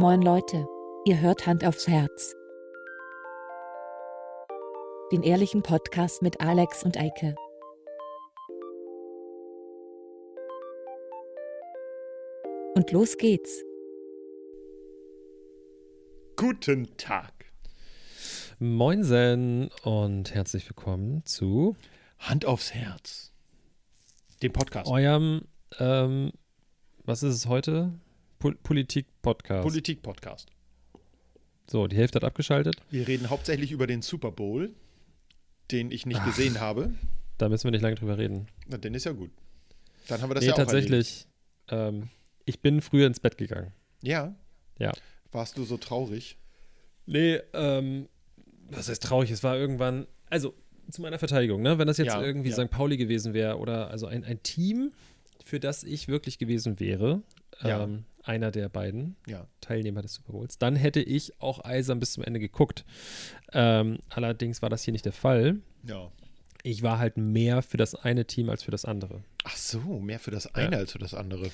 Moin Leute, ihr hört Hand aufs Herz. Den ehrlichen Podcast mit Alex und Eike. Und los geht's. Guten Tag. Moinsen und herzlich willkommen zu Hand aufs Herz. Dem Podcast. eurem, ähm, was ist es heute? Pol Politik-Podcast. Politik-Podcast. so, die Hälfte hat abgeschaltet. Wir reden hauptsächlich über den Super Bowl, den ich nicht gesehen habe. Da müssen wir nicht lange drüber reden. Na, den ist ja gut. Dann haben wir das nee, ja auch tatsächlich. Ähm, ich bin früher ins Bett gegangen. Ja. Ja. Warst du so traurig? Nee, ähm, was heißt traurig? Es war irgendwann, also zu meiner Verteidigung, ne? Wenn das jetzt Ja, irgendwie ja. St. Pauli gewesen wäre oder also ein, ein Team, für das ich wirklich gewesen wäre, Ja. ähm, einer der beiden Ja. Teilnehmer des Super Bowls, dann hätte ich auch eisern bis zum Ende geguckt. Ähm, allerdings war das hier nicht der Fall. Ja. Ich war halt mehr für das eine Team als für das andere. Ach so, mehr für das eine als für das andere.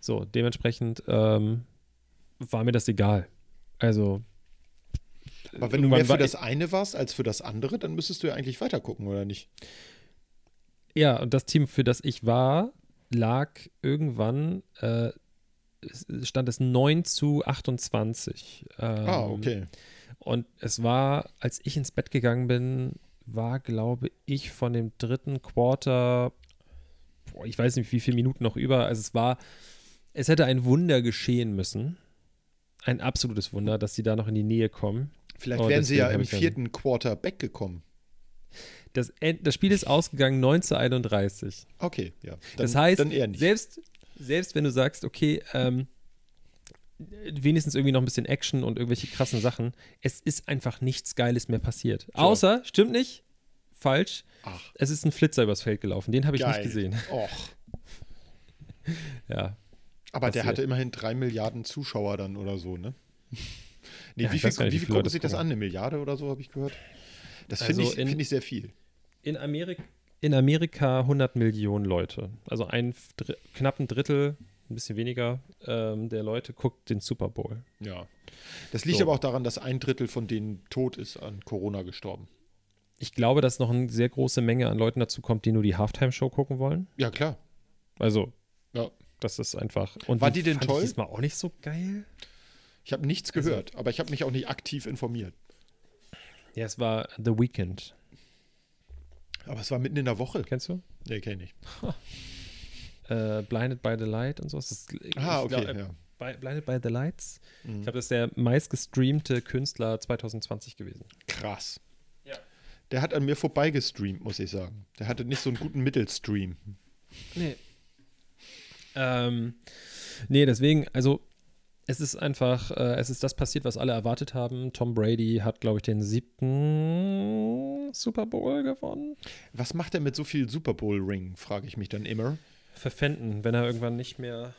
So, dementsprechend ähm, war mir das egal. Also. Aber wenn du mehr für das eine warst als für das andere, dann müsstest du ja eigentlich weiter gucken, oder nicht? Ja, und das Team, für das ich war, lag irgendwann, äh, stand es 9 zu 28. Ähm, ah, okay. Und es war, als ich ins Bett gegangen bin, war, glaube ich, von dem dritten Quarter, boah, ich weiß nicht, wie viele Minuten noch über. Also es war, es hätte ein Wunder geschehen müssen. Ein absolutes Wunder, dass sie da noch in die Nähe kommen. Vielleicht Oh, wären sie ja im vierten Quarter weggekommen. Das, das Spiel ist ausgegangen 9 zu 31. Okay, ja. Dann, das heißt. Selbst, selbst wenn du sagst, okay, ähm, wenigstens irgendwie noch ein bisschen Action und irgendwelche krassen Sachen, es ist einfach nichts Geiles mehr passiert. Außer, stimmt nicht, falsch, Ach, es ist ein Flitzer übers Feld gelaufen. Den habe ich geil. nicht gesehen. Och. Ja. Aber der Passiert. hatte immerhin drei Milliarden Zuschauer dann oder so, ne? Nee, Ja, wie viel, wie viel gucken sich das an? Eine Milliarde oder so, habe ich gehört. Das finde Also ich, in- find ich sehr viel. In, Amerik in Amerika 100 Millionen Leute. Also ein Dr knapp ein Drittel, ein bisschen weniger ähm, der Leute guckt den Super Bowl. Ja. Das liegt So. aber auch daran, dass ein Drittel von denen tot ist an Corona gestorben. Ich glaube, dass noch eine sehr große Menge an Leuten dazu kommt, die nur die Halftime-Show gucken wollen. Ja, klar. Also, Ja. das ist einfach. Und War die denn fand toll? Ich diesmal auch nicht so geil. Ich habe nichts Also- gehört, aber ich habe mich auch nicht aktiv informiert. Ja, es war The Weeknd. Aber es war mitten in der Woche. Kennst du? Nee, kenne ich. Äh, Blinded by the Light und so. Das ist, Ah, okay, glaub, äh, ja. By- Blinded by the Lights. Mhm. Ich glaube, das ist der meistgestreamte Künstler 2020 gewesen. Krass. Ja. Der hat an mir vorbeigestreamt, muss ich sagen. Der hatte nicht so einen guten Mittelstream. Nee. Ähm, nee, deswegen, also es ist einfach, äh, es ist das passiert, was alle erwartet haben. Tom Brady hat, glaube ich, den siebten Super Bowl gewonnen. Was macht er mit so viel Super Bowl-Ring, frage ich mich dann immer. Verpfänden, wenn er irgendwann nicht mehr,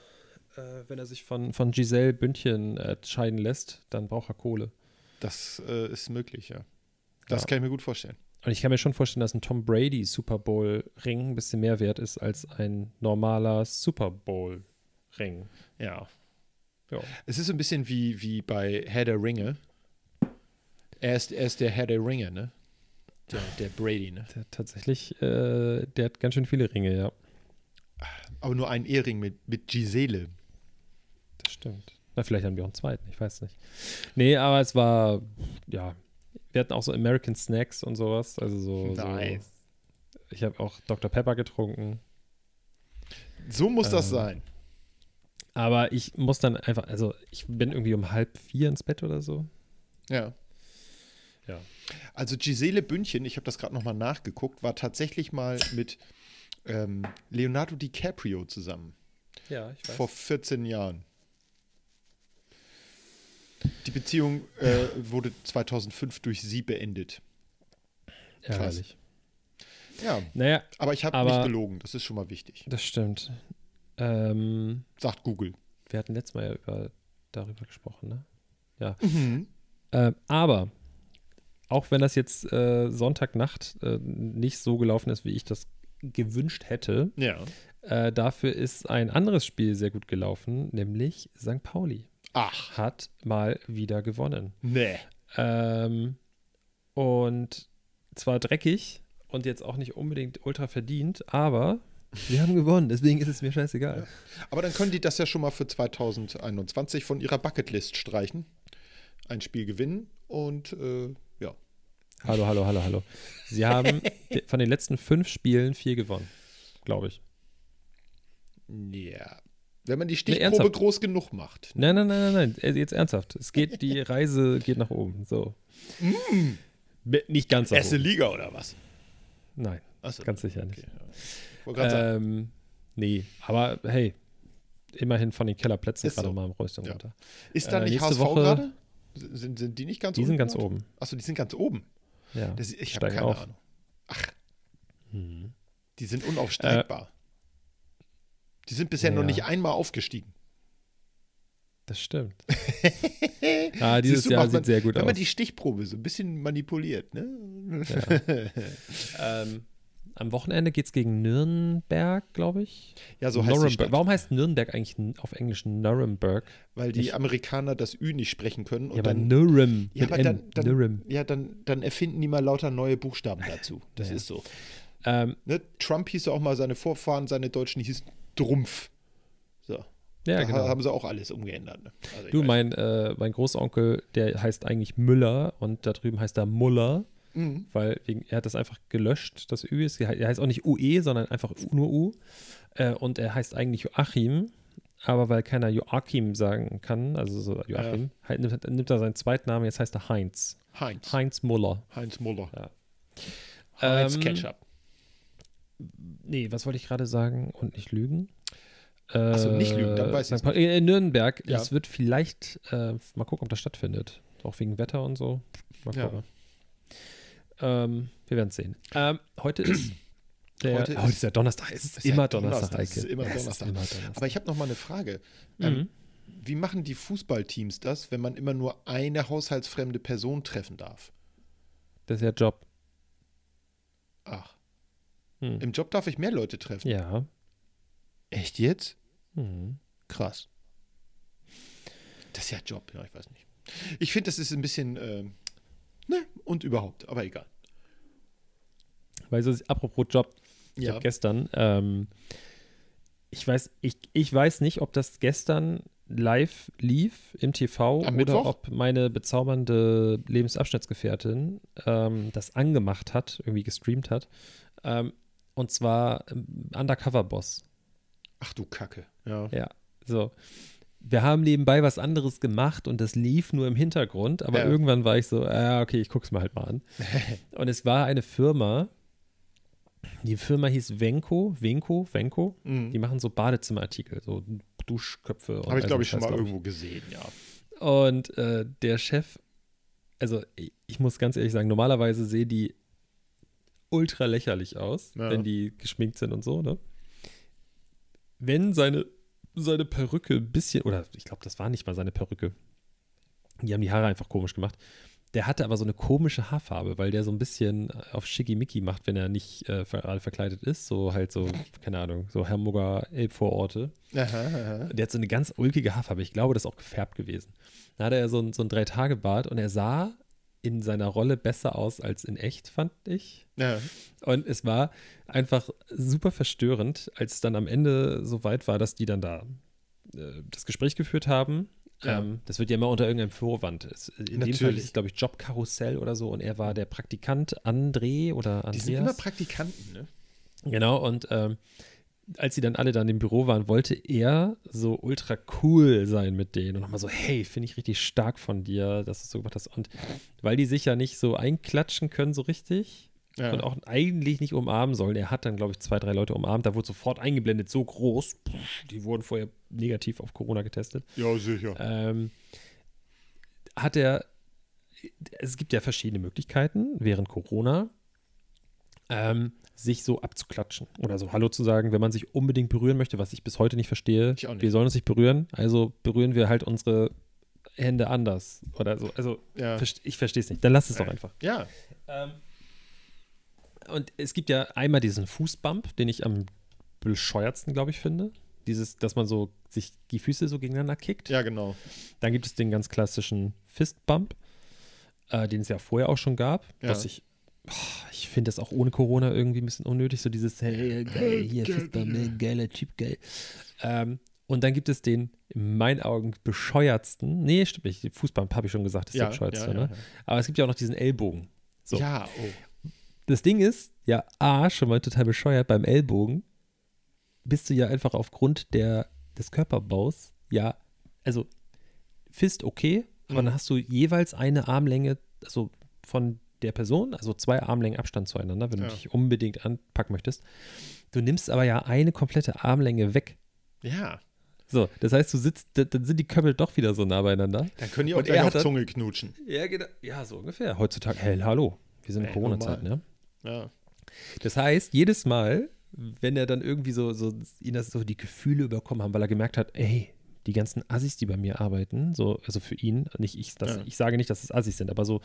äh, wenn er sich von, von Giselle Bündchen äh, scheiden lässt, dann braucht er Kohle. Das äh, ist möglich, ja. Das Ja. kann ich mir gut vorstellen. Und ich kann mir schon vorstellen, dass ein Tom Brady Super Bowl Ring ein bisschen mehr wert ist als ein normaler Super Bowl Ring. Ja. Ja. Es ist so ein bisschen wie, wie bei Herr der Ringe. Er ist, er ist der Herr der Ringe, ne? Der, der Brady, ne? Der tatsächlich, äh, der hat ganz schön viele Ringe, ja. Aber nur einen Ehering mit, mit Gisele. Das stimmt. Na, vielleicht haben wir auch einen zweiten, ich weiß nicht. Nee, aber es war, ja, wir hatten auch so American Snacks und sowas. Also so. Nice. so ich habe auch Dr. Pepper getrunken. So muss das Ähm, sein. Aber ich muss dann einfach, also ich bin irgendwie um halb vier ins Bett oder so. Ja. Ja. Also Gisele Bündchen, ich habe das gerade nochmal nachgeguckt, war tatsächlich mal mit ähm, Leonardo DiCaprio zusammen. Ja, ich Vor 14 Jahren. Die Beziehung äh, wurde 2005 durch sie beendet. Ärgerlich. Ja, Naja, aber ich habe nicht belogen, das ist schon mal wichtig. das stimmt. Ähm, Sagt Google. wir hatten letztes Mal ja über, darüber gesprochen, ne? Mhm. Ähm, aber auch wenn das jetzt äh, Sonntagnacht äh, nicht so gelaufen ist, wie ich das gewünscht hätte, Ja. äh, dafür ist ein anderes Spiel sehr gut gelaufen, nämlich St. Pauli. Ach, hat mal wieder gewonnen. nee. Ähm, und zwar dreckig und jetzt auch nicht unbedingt ultra verdient, aber wir haben gewonnen, deswegen ist es mir scheißegal. Aber dann können die das ja schon mal für 2021 von ihrer Bucketlist streichen. Ein Spiel gewinnen und äh, ja. Hallo, hallo, hallo, hallo. Sie haben von den letzten fünf Spielen vier gewonnen, glaube ich. Ja. Wenn man die Stichprobe ernsthaft. groß genug macht. Nein, nein, nein, nein, nein. äh, Jetzt ernsthaft. Es geht, die Reise geht nach oben. So. Be- Nicht ganz nach Erste. Liga oder was? Nein, Achso. ganz sicher nicht. Okay, ja. Ähm, nee, aber hey, immerhin von den Kellerplätzen Ist gerade so. mal im Röstung Ja. runter. Ist da äh, nicht HSV Woche- gerade? Sind, sind die nicht ganz Die oben? sind ganz oben. Achso, die sind ganz oben. Ja. Das, ich habe keine auf. Ahnung. Ach, Mhm. die sind unaufsteigbar. die sind bisher noch ja. nicht einmal aufgestiegen. Das stimmt. ah, dieses Jahr man- sieht sehr gut Wenn aus. man die Stichprobe so ein bisschen manipuliert, ne? ähm, am Wochenende geht es gegen Nürnberg, glaube ich. Ja, so heißt die Nuremberg. Stadt. Warum heißt Nürnberg eigentlich auf Englisch Nuremberg? Weil die Ich- Amerikaner das Ü nicht sprechen können. Und ja, aber dann, Nurem ja, aber dann, dann, Nurem. ja, dann, dann erfinden die mal lauter neue Buchstaben dazu. Das Ja. ist so. Ähm, Ne? Trump hieß auch mal, seine Vorfahren, seine Deutschen hießen Drumpf. So. ja, da genau. haben sie auch alles umgeändert. Ne? Also Du, mein, äh, mein Großonkel, der heißt eigentlich Müller und da drüben heißt er Muller, Mhm. weil wegen, er hat das einfach gelöscht, das Ü ist. Er heißt auch nicht UE, sondern einfach nur U. Äh, und er heißt eigentlich Joachim, aber weil keiner Joachim sagen kann, also so Joachim, halt nimmt, nimmt er seinen Zweitnamen, jetzt heißt er Heinz. Heinz. Heinz Muller. Heinz Muller. Ja. Heinz Ähm, Ketchup. Nee, was wollte ich gerade sagen und nicht lügen? so, nicht lügen, dann weiß St. Paul- äh, In Nürnberg, Ja. es wird vielleicht, äh, mal gucken, ob das stattfindet. Auch wegen Wetter und so. Mal Ja. Ähm, wir werden es sehen. Ähm, heute ist der, Heute heute, ist- der Donnerstag. Es ist, ja immer Donnerstag, Donnerstag, ist immer Donnerstag. immer Donnerstag. Aber ich habe noch mal eine Frage. Mhm. Ähm, wie machen die Fußballteams das, wenn man immer nur eine haushaltsfremde Person treffen darf? das ist ja Job. Ach, Hm. im Job darf ich mehr Leute treffen. Ja. Echt jetzt? Hm. Krass. Das ist ja Job, ja, ich weiß nicht. Ich finde, das ist ein bisschen, ähm, ne, und überhaupt, aber egal. Weil so, apropos Job, ich Ja. habe gestern, ähm, ich weiß, ich, ich weiß nicht, ob das gestern live lief im TV Am oder Mittwoch? ob meine bezaubernde Lebensabschnittsgefährtin ähm, das angemacht hat, irgendwie gestreamt hat. Ähm, und zwar ähm, Undercover Boss. Ach du Kacke. Ja. Ja, so. Wir haben nebenbei was anderes gemacht und das lief nur im Hintergrund, aber Ja. irgendwann war ich so, ah, okay, ich guck's mir halt mal an. und es war eine Firma, die Firma hieß Venco, Venco, Venco. Mhm. Die machen so Badezimmerartikel, so Duschköpfe. und Habe ich, glaube ich, schon mal glaub irgendwo gesehen, ja. Und äh, der Chef, also ich, ich muss ganz ehrlich sagen, normalerweise sehen die ultra lächerlich aus, Ja. wenn die geschminkt sind und so, ne? Wenn seine, seine Perücke ein bisschen, oder ich glaube, das war nicht mal seine Perücke. Die haben die Haare einfach komisch gemacht. Der hatte aber so eine komische Haarfarbe, weil der so ein bisschen auf Schickimicki macht, wenn er nicht äh, ver- gerade verkleidet ist. So halt so, keine Ahnung, so Hamburger Elbvororte. Aha, aha. Der hat so eine ganz ulkige Haarfarbe. Ich glaube, das ist auch gefärbt gewesen. Da hatte er so ein, so ein Drei-Tage-Bart und er sah in seiner Rolle besser aus als in echt, fand ich. Ja. Und es war einfach super verstörend, als es dann am Ende so weit war, dass die dann da äh, das Gespräch geführt haben. Ja. Ähm, das wird ja immer unter irgendeinem Vorwand. Es, in dem Fall Natürlich. ist es, glaube ich, Jobkarussell oder so und er war der Praktikant André oder Andreas. Die sind immer Praktikanten, ne? Genau, und ähm, als sie dann alle dann im Büro waren, wollte er so ultra cool sein mit denen und nochmal so, hey, finde ich richtig stark von dir, dass du es so gemacht hast. Und weil die sich ja nicht so einklatschen können so richtig Ja. und auch eigentlich nicht umarmen sollen, er hat dann, glaube ich, zwei, drei Leute umarmt, da wurde sofort eingeblendet, so groß, die wurden vorher negativ auf Corona getestet ja, sicher. ähm, hat er, es gibt ja verschiedene Möglichkeiten während Corona, ähm, sich so abzuklatschen oder so Hallo zu sagen, wenn man sich unbedingt berühren möchte, was ich bis heute nicht verstehe. Ich auch nicht. Wir sollen uns nicht berühren, also berühren wir halt unsere Hände anders oder so. Also ja. ich verstehe es nicht. Dann lass es doch einfach. ja. Ähm, und es gibt ja einmal diesen Fußbump, den ich am bescheuertsten, glaube ich, finde. dieses, dass man so sich die Füße so gegeneinander kickt. Ja, genau. Dann gibt es den ganz klassischen Fistbump, äh, den es ja vorher auch schon gab, Ja. was ich, ich finde das auch ohne Corona irgendwie ein bisschen unnötig, so dieses, hey, geil, hier, Fistbump, ne, geiler Typ, geil. Ähm, und dann gibt es den, in meinen Augen, bescheuertsten, nee, stimmt nicht, Fußbump habe ich schon gesagt, ist der Ja, bescheuertste, ja, ne? ja, Aber es gibt ja auch noch diesen Ellbogen. So. Ja, oh. Das Ding ist, ja, A, schon mal total bescheuert, beim Ellbogen bist du ja einfach aufgrund der, des Körperbaus, ja, also Fist okay, aber Mhm. dann hast du jeweils eine Armlänge, also von der Person, also zwei Armlängen Abstand zueinander, wenn Ja. du dich unbedingt anpacken möchtest. Du nimmst aber ja eine komplette Armlänge weg. Ja. So, das heißt, du sitzt, da- dann sind die Kömmel doch wieder so nah beieinander. Dann können die auch Und gleich auf Zunge knutschen. Ja, genau. Ja, so ungefähr. Heutzutage, hey, hallo, wir sind in Corona-Zeit, ne? Ja. Das heißt, jedes Mal, wenn er dann irgendwie so, so ihn das so die Gefühle überkommen haben, weil er gemerkt hat, ey, die ganzen Assis, die bei mir arbeiten, so, also für ihn, nicht ich, das, Ja. ich sage nicht, dass es Assis sind, aber so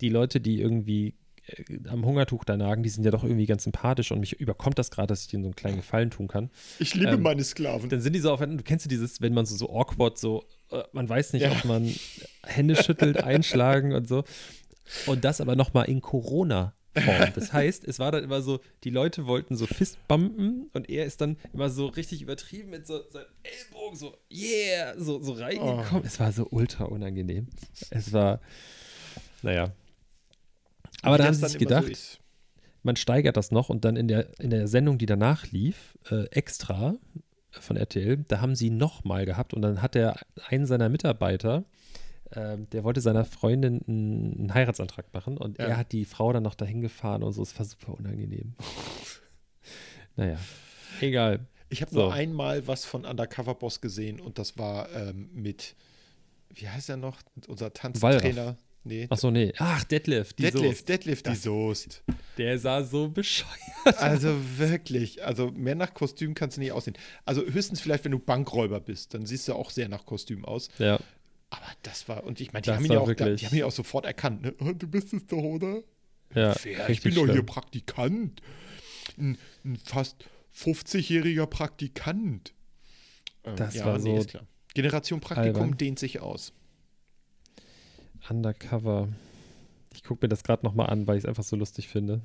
die Leute, die irgendwie äh, am Hungertuch da nagen, die sind ja doch irgendwie ganz sympathisch und mich überkommt das gerade, dass ich denen so einen kleinen Gefallen tun kann. Ich liebe Ähm, meine Sklaven. Dann sind die so auf, du kennst du dieses, wenn man so, so awkward, so, äh, man weiß nicht, Ja. ob man Hände schüttelt, einschlagen und so. Und das aber nochmal in Corona-Form. Das heißt, es war dann immer so, die Leute wollten so Fistbumpen und er ist dann immer so richtig übertrieben mit so seinem Ellbogen so, yeah, so, so reingekommen. Es war so ultra unangenehm. Es war, naja. Aber da haben sie sich so gedacht, ist. man steigert das noch und dann in der, in der Sendung, die danach lief, äh, extra von RTL, da haben sie nochmal gehabt und dann hat der einen seiner Mitarbeiter, ähm, der wollte seiner Freundin einen, einen Heiratsantrag machen und Ja. er hat die Frau dann noch dahin gefahren und so, es war super unangenehm. naja, egal. Ich habe So. nur einmal was von Undercover Boss gesehen und das war ähm, mit, wie heißt er noch? Unser Tanztrainer. Nee, Achso, nee. Ach, Detlef, die Deadlift, Soest. Deadlift, die Das- Soest. Der sah so bescheuert. Also wirklich, also mehr nach Kostüm kannst du nicht aussehen. Also höchstens vielleicht, wenn du Bankräuber bist, dann siehst du auch sehr nach Kostüm aus. Ja, Aber das war, und ich meine, die, haben ihn war ja auch, die haben ihn ja auch sofort erkannt, ne? Oh, du bist es doch, oder? ja. Wer? Ich bin doch hier. Praktikant. Ein, ein fast 50-jähriger Praktikant. Ähm, Das war so ist klar. Generation Praktikum albern. dehnt sich aus. Undercover. Ich gucke mir das gerade nochmal an, weil ich es einfach so lustig finde.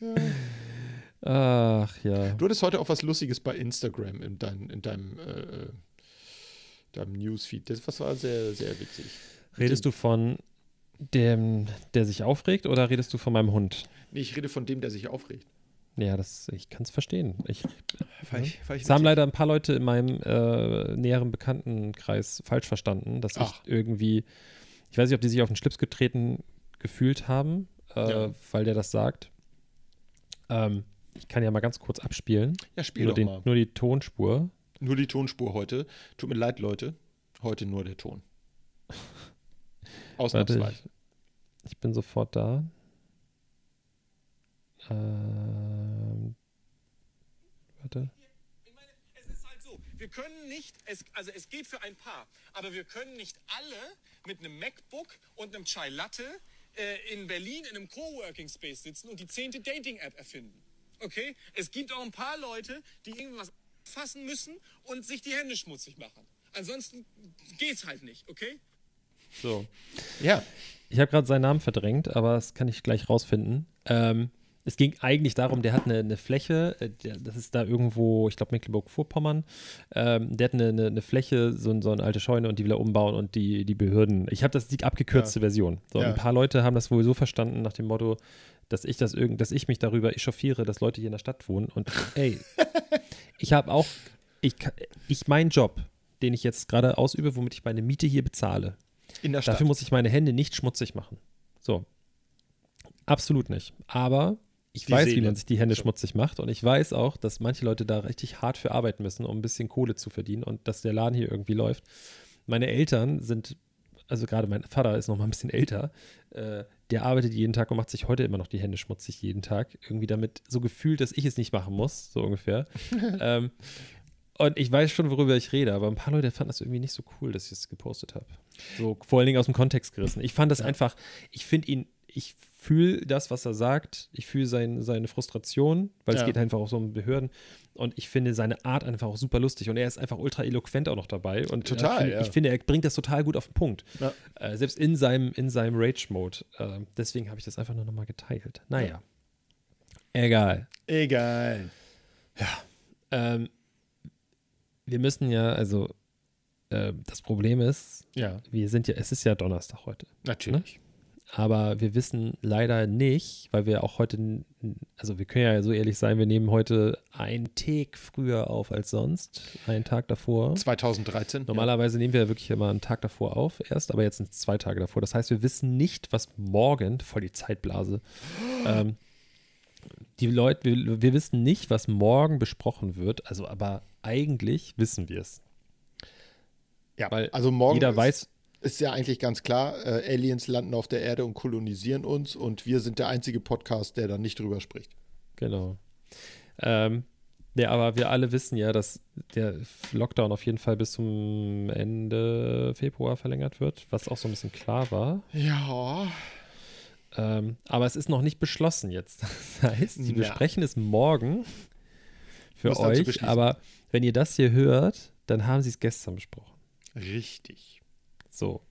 Ach ja. Du hattest heute auch was Lustiges bei Instagram in, dein, in deinem, äh, deinem Newsfeed. Das was war sehr, sehr witzig. Redest du von dem, der sich aufregt oder redest du von meinem Hund? Nee, ich rede von dem, der sich aufregt. Ja, das, ich kann es verstehen. Ich, Fand ich, fand ich es haben leider ein paar Leute in meinem äh, näheren Bekanntenkreis falsch verstanden, dass Ach. ich irgendwie, ich weiß nicht, ob die sich auf den Schlips getreten gefühlt haben, äh, Ja. weil der das sagt. Ähm, ich kann ja mal ganz kurz abspielen. Ja, spiel Nur, doch den, mal. nur die Tonspur. Nur die Tonspur heute. Tut mir leid, Leute. Heute nur der Ton. Warte, Ausnahmsweise. ich, ich bin sofort da. Ähm, warte. Ich meine, es ist halt so, wir können nicht, es, also es geht für ein Paar, aber wir können nicht alle mit einem MacBook und einem Chai Latte äh, in Berlin in einem Coworking Space sitzen und die zehnte Dating-App erfinden. Okay? Es gibt auch ein paar Leute, die irgendwas fassen müssen und sich die Hände schmutzig machen. Ansonsten geht's halt nicht, okay? So. Ja. Ich habe gerade seinen Namen verdrängt, aber das kann ich gleich rausfinden. Ähm, es ging eigentlich darum, der hat eine, eine Fläche, äh, der, das ist da irgendwo, ich glaube Mecklenburg-Vorpommern, ähm, der hat eine, eine, eine Fläche, so, ein- so eine alte Scheune und die will er umbauen und die, die Behörden, ich habe das die abgekürzte Version. So, Ja. Ein paar Leute haben das wohl so verstanden nach dem Motto, dass ich das irgend, dass ich mich darüber echauffiere, dass Leute hier in der Stadt wohnen und ey, ich habe auch, ich, ich meinen Job, den ich jetzt gerade ausübe, womit ich meine Miete hier bezahle, In der Stadt. Dafür muss ich meine Hände nicht schmutzig machen. So. Absolut nicht. Aber ich Die weiß, wie Seele. man sich die Hände So. schmutzig macht. Und ich weiß auch, dass manche Leute da richtig hart für arbeiten müssen, um ein bisschen Kohle zu verdienen und dass der Laden hier irgendwie läuft. Meine Eltern sind, also gerade mein Vater ist noch mal ein bisschen älter, äh, der arbeitet jeden Tag und macht sich heute immer noch die Hände schmutzig jeden Tag. Irgendwie damit so gefühlt, dass ich es nicht machen muss, so ungefähr. ähm, und ich weiß schon, worüber ich rede, aber ein paar Leute fanden das irgendwie nicht so cool, dass ich es gepostet habe. So vor allen Dingen aus dem Kontext gerissen. Ich fand das einfach, ich finde ihn, ich fühle das, was er sagt. Ich fühle sein, seine Frustration, weil Ja. es geht einfach auch so um Behörden. Und ich finde seine Art einfach auch super lustig. Und er ist einfach ultra eloquent auch noch dabei. Und Total, äh, finde, ja. ich finde, er bringt das total gut auf den Punkt. Ja. Äh, selbst in seinem, in seinem Rage-Mode. Äh, deswegen habe ich das einfach nur nochmal geteilt. Naja. Egal. Egal. Ähm, wir müssen ja, also äh, das Problem ist, Ja, wir sind ja, es ist ja Donnerstag heute. natürlich. Aber wir wissen leider nicht, weil wir auch heute, also wir können ja so ehrlich sein, wir nehmen heute einen Tick früher auf als sonst, einen Tag davor. 2013. Normalerweise nehmen wir ja wirklich immer einen Tag davor auf erst, aber jetzt sind es zwei Tage davor. Das heißt, wir wissen nicht, was morgen, voll die Zeitblase, ähm, die Leute, wir, wir wissen nicht, was morgen besprochen wird, also aber eigentlich wissen wir es. Ja, weil also morgen Jeder weiß, ist ja eigentlich ganz klar, äh, Aliens landen auf der Erde und kolonisieren uns und wir sind der einzige Podcast, der da nicht drüber spricht. Genau. Ähm, ja, aber wir alle wissen ja, dass der Lockdown auf jeden Fall bis zum Ende Februar verlängert wird, was auch so ein bisschen klar war. Ja. Ähm, aber es ist noch nicht beschlossen jetzt. Das heißt, die Na. besprechen es morgen für euch, aber wenn ihr das hier hört, dann haben sie es gestern besprochen. Richtig. So.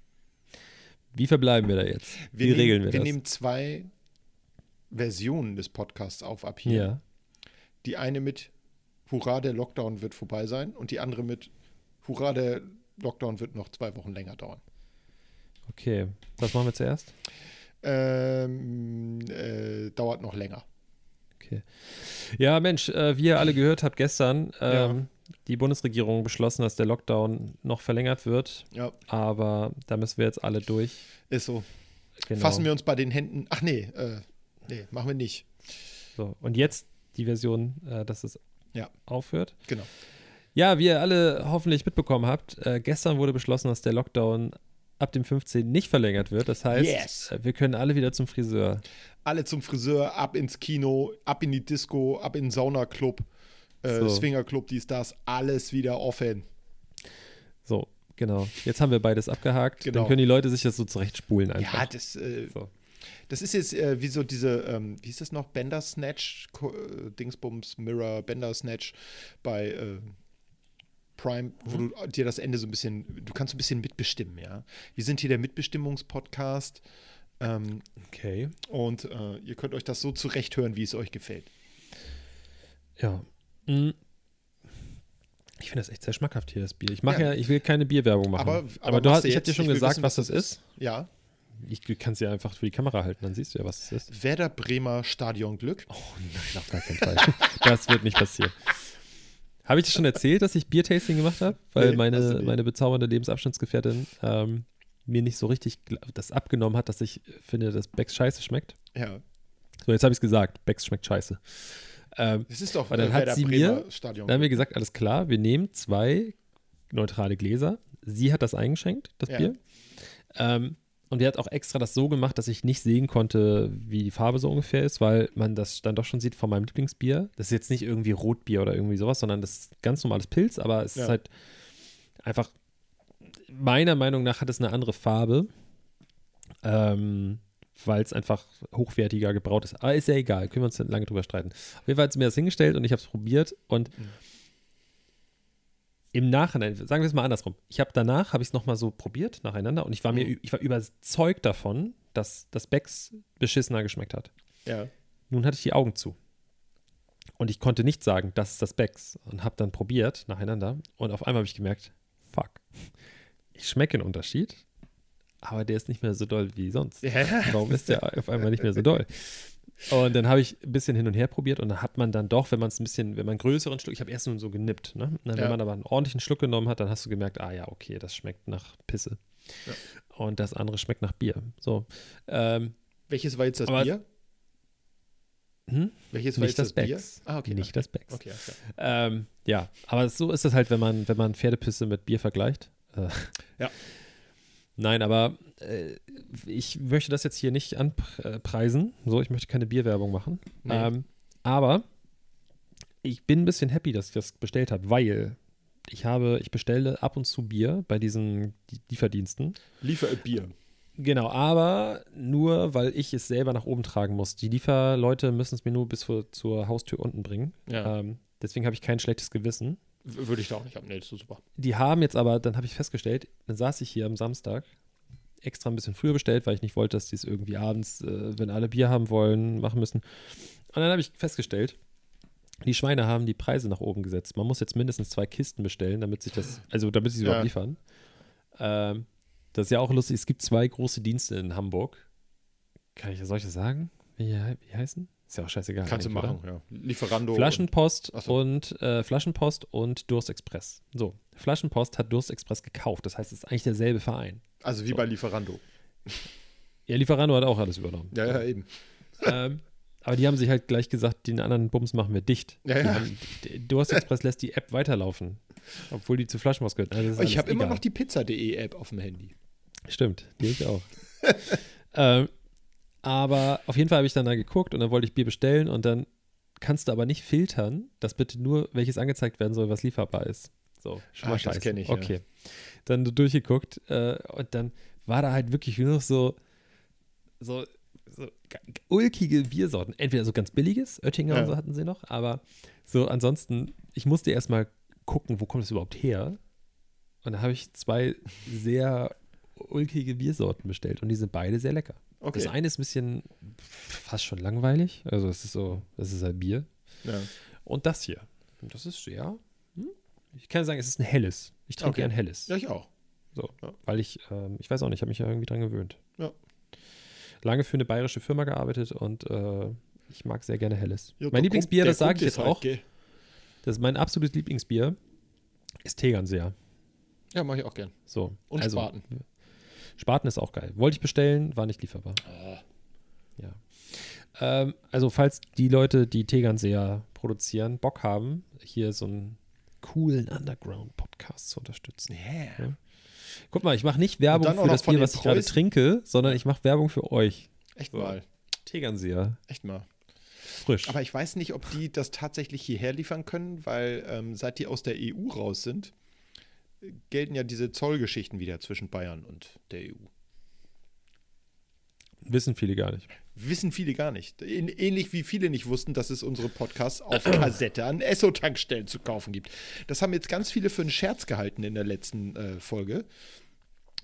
Wie verbleiben wir da jetzt? Wie Wir nehmen, regeln wir, wir das? nehmen zwei Versionen des Podcasts auf ab hier. ja. Die eine mit Hurra, der Lockdown wird vorbei sein und die andere mit Hurra, der Lockdown wird noch zwei Wochen länger dauern. Okay. Was machen wir zuerst? Ähm, äh, dauert noch länger. Okay. Ja, Mensch, äh, wie ihr alle gehört habt gestern, Ja. Die Bundesregierung beschlossen, dass der Lockdown noch verlängert wird, Ja, aber da müssen wir jetzt alle durch. ist so. Genau. Fassen wir uns bei den Händen. Ach nee, äh, nee, machen wir nicht. So. Und jetzt die Version, äh, dass es Ja. aufhört. Genau. Ja, wie ihr alle hoffentlich mitbekommen habt, äh, gestern wurde beschlossen, dass der Lockdown ab dem 15. nicht verlängert wird. Das heißt, Yes. äh, wir können alle wieder zum Friseur. Alle zum Friseur, ab ins Kino, ab in die Disco, ab in den Saunaclub, äh, So. Swingerclub, dies, das, alles wieder offen. So, genau. Jetzt haben wir beides abgehakt. Genau. Dann können die Leute sich das so zurechtspulen einfach. Ja, das, äh, so. das ist jetzt äh, wie so diese, ähm, wie hieß das noch, Bender Snatch, äh, Dingsbums, Mirror, Bender Snatch bei äh, Prime, wo Mhm. du dir das Ende so ein bisschen, du kannst ein bisschen mitbestimmen, ja. Wir sind hier der Mitbestimmungspodcast ähm, Okay. und äh, ihr könnt euch das so zurechthören, wie es euch gefällt. Ja. Mm. Ich finde das echt sehr schmackhaft hier, das Bier. Ich mache Ja. ja, ich will keine Bierwerbung machen. Aber- Aber, aber du hast, ich habe dir schon gesagt, wissen, was das ist. Ja, Ich kann es dir einfach für die Kamera halten, dann siehst du ja, was es ist. Werder Bremer Stadion Glück. Oh nein, auf gar keinen Fall. das wird nicht passieren. Habe ich dir schon erzählt, dass ich Biertasting gemacht habe? Weil Nee, meine, meine bezaubernde Lebensabschnittsgefährtin ähm, mir nicht so richtig das abgenommen hat, dass ich finde, dass Becks scheiße schmeckt. Ja, So, jetzt habe ich es gesagt. Becks schmeckt scheiße. Ähm, das ist doch Und dann äh, hat sie mir- Stadion Dann haben wir gesagt, alles klar, wir nehmen zwei neutrale Gläser. Sie hat das eingeschenkt, das Ja. Bier. Ähm, und die hat auch extra das so gemacht, dass ich nicht sehen konnte, wie die Farbe so ungefähr ist, weil man das dann doch schon sieht von meinem Lieblingsbier. Das ist jetzt nicht irgendwie Rotbier oder irgendwie sowas, sondern das ist ganz normales Pilz, aber es Ja. ist halt einfach, meiner Meinung nach hat es eine andere Farbe, ähm, weil es einfach hochwertiger gebraut ist. Aber ist ja egal, können wir uns lange drüber streiten. Auf jeden Fall hat sie mir das hingestellt und ich habe es probiert und Mhm. im Nachhinein, sagen wir es mal andersrum, ich habe danach, habe ich es nochmal so probiert nacheinander und ich war mir, Mhm. ich war überzeugt davon, dass das Becks beschissener geschmeckt hat. Ja. Nun hatte ich die Augen zu. Und ich konnte nicht sagen, das ist das Becks. Und habe dann probiert nacheinander. Und auf einmal habe ich gemerkt, fuck, ich schmecke einen Unterschied, aber der ist nicht mehr so doll wie sonst. Ja. Warum ist der auf einmal nicht mehr so doll? Und dann habe ich ein bisschen hin und her probiert und dann hat man dann doch, wenn man es ein bisschen, wenn man einen größeren Schluck, ich habe erst nur so genippt, ne? Dann, Ja. Wenn man aber einen ordentlichen Schluck genommen hat, dann hast du gemerkt, ah ja, okay, das schmeckt nach Pisse. Ja. Und das andere schmeckt nach Bier. So. Ähm, Welches war jetzt das Aber- Bier? hm? Welches war Nicht jetzt das das, Bier? Becks. Ah, okay. Nicht das Becks. Okay, okay. Ähm, ja, aber so ist es halt, wenn man, wenn man Pferdepisse mit Bier vergleicht. Äh, Ja. Nein, aber äh, ich möchte das jetzt hier nicht anpreisen. So, ich möchte keine Bierwerbung machen. Nee. Ähm, aber ich bin ein bisschen happy, dass ich das bestellt habe, weil ich habe, ich bestelle ab und zu Bier bei diesen Lieferdiensten. Liefer Bier. Genau, aber nur, weil ich es selber nach oben tragen muss. Die Lieferleute müssen es mir nur bis vor, zur Haustür unten bringen. Ja. Ähm, deswegen habe ich kein schlechtes Gewissen. Würde ich da auch nicht haben. Nee, das ist super. Die haben jetzt aber, dann habe ich festgestellt, dann saß ich hier am Samstag, extra ein bisschen früher bestellt, weil ich nicht wollte, dass die es irgendwie abends, äh, wenn alle Bier haben wollen, machen müssen. Und dann habe ich festgestellt, die Schweine haben die Preise nach oben gesetzt. Man muss jetzt mindestens zwei Kisten bestellen, damit sich das, also damit sie es Ja. überhaupt liefern. Ähm, das ist ja auch lustig. Es gibt zwei große Dienste in Hamburg. Kann ich, soll ich das sagen? Wie, wie heißen? Ist ja auch scheißegal. Kannst du eigentlich, oder? machen, ja. Lieferando. Flaschenpost Ach so. und äh, Flaschenpost und Durstexpress. So, Flaschenpost hat Durstexpress gekauft. Das heißt, es ist eigentlich derselbe Verein. Und, also wie bei Lieferando. Ja, Lieferando hat auch alles übernommen. Ja, ja, eben. ähm, aber die haben sich halt gleich gesagt, den anderen Bums machen wir dicht. Ja, ja. haben, Durstexpress lässt die App weiterlaufen, obwohl die zu Flaschenpost gehört. Also Ich habe immer noch die Pizza.de-App auf dem Handy. Stimmt, die ich auch. ähm, aber auf jeden Fall habe ich dann da geguckt und dann wollte ich Bier bestellen und dann kannst du aber nicht filtern, dass bitte nur welches angezeigt werden soll, was lieferbar ist. So, schon mal Ah, das scheiße. ich, ja. Okay. Dann so durchgeguckt äh, und dann war da halt wirklich nur noch so, so, so ulkige Biersorten. Entweder so ganz billiges, Oettinger Ja. und so hatten sie noch, aber so ansonsten, ich musste erstmal gucken, wo kommt es überhaupt her. Und da habe ich zwei sehr ulkige Biersorten bestellt und die sind beide sehr lecker. Okay. Das eine ist ein bisschen fast schon langweilig, also es ist so, das ist halt Bier. ja. Und das hier, das ist ja, hm, ich kann sagen, es ist ein helles. Ich trinke Okay. gern helles. ja, ich auch. So, Ja. weil ich, ähm, ich weiß auch nicht, ich habe mich ja irgendwie dran gewöhnt. Ja. Lange für eine bayerische Firma gearbeitet und äh, ich mag sehr gerne helles. Ja, mein Lieblingsbier, kommt- das sage ich jetzt halt, auch, gell? das ist mein absolutes Lieblingsbier, ist Tegernseer. Ja, mache ich auch gern. So. Und also, Spaten. Spaten ist auch geil. Wollte ich bestellen, war nicht lieferbar. Ah. Ja. Ähm, also, falls die Leute, die Tegernseer produzieren, Bock haben, hier so einen coolen Underground-Podcast zu unterstützen. Yeah. Guck mal, ich mache nicht Werbung für das Bier, was ich gerade trinke, sondern ich mache Werbung für euch. Echt So. mal. Tegernseer. Echt mal. Frisch. Aber ich weiß nicht, ob die das tatsächlich hierher liefern können, weil ähm, seit die aus der EU raus sind, gelten ja diese Zollgeschichten wieder zwischen Bayern und der EU. Wissen viele gar nicht. Wissen viele gar nicht. Ähn- Ähnlich wie viele nicht wussten, dass es unsere Podcasts auf Kassette an Esso-Tankstellen zu kaufen gibt. Das haben jetzt ganz viele für einen Scherz gehalten in der letzten äh, Folge.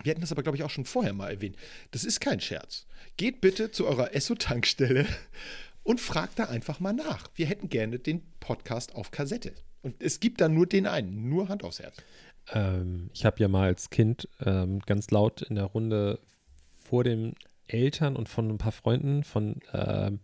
Wir hatten das aber, glaube ich, auch schon vorher mal erwähnt. Das ist kein Scherz. Geht bitte zu eurer Esso-Tankstelle und fragt da einfach mal nach. Wir hätten gerne den Podcast auf Kassette. Und es gibt dann nur den einen, nur Hand aufs Herz. Ähm, ich habe ja mal als Kind ähm, ganz laut in der Runde vor den Eltern und von ein paar Freunden von, ähm,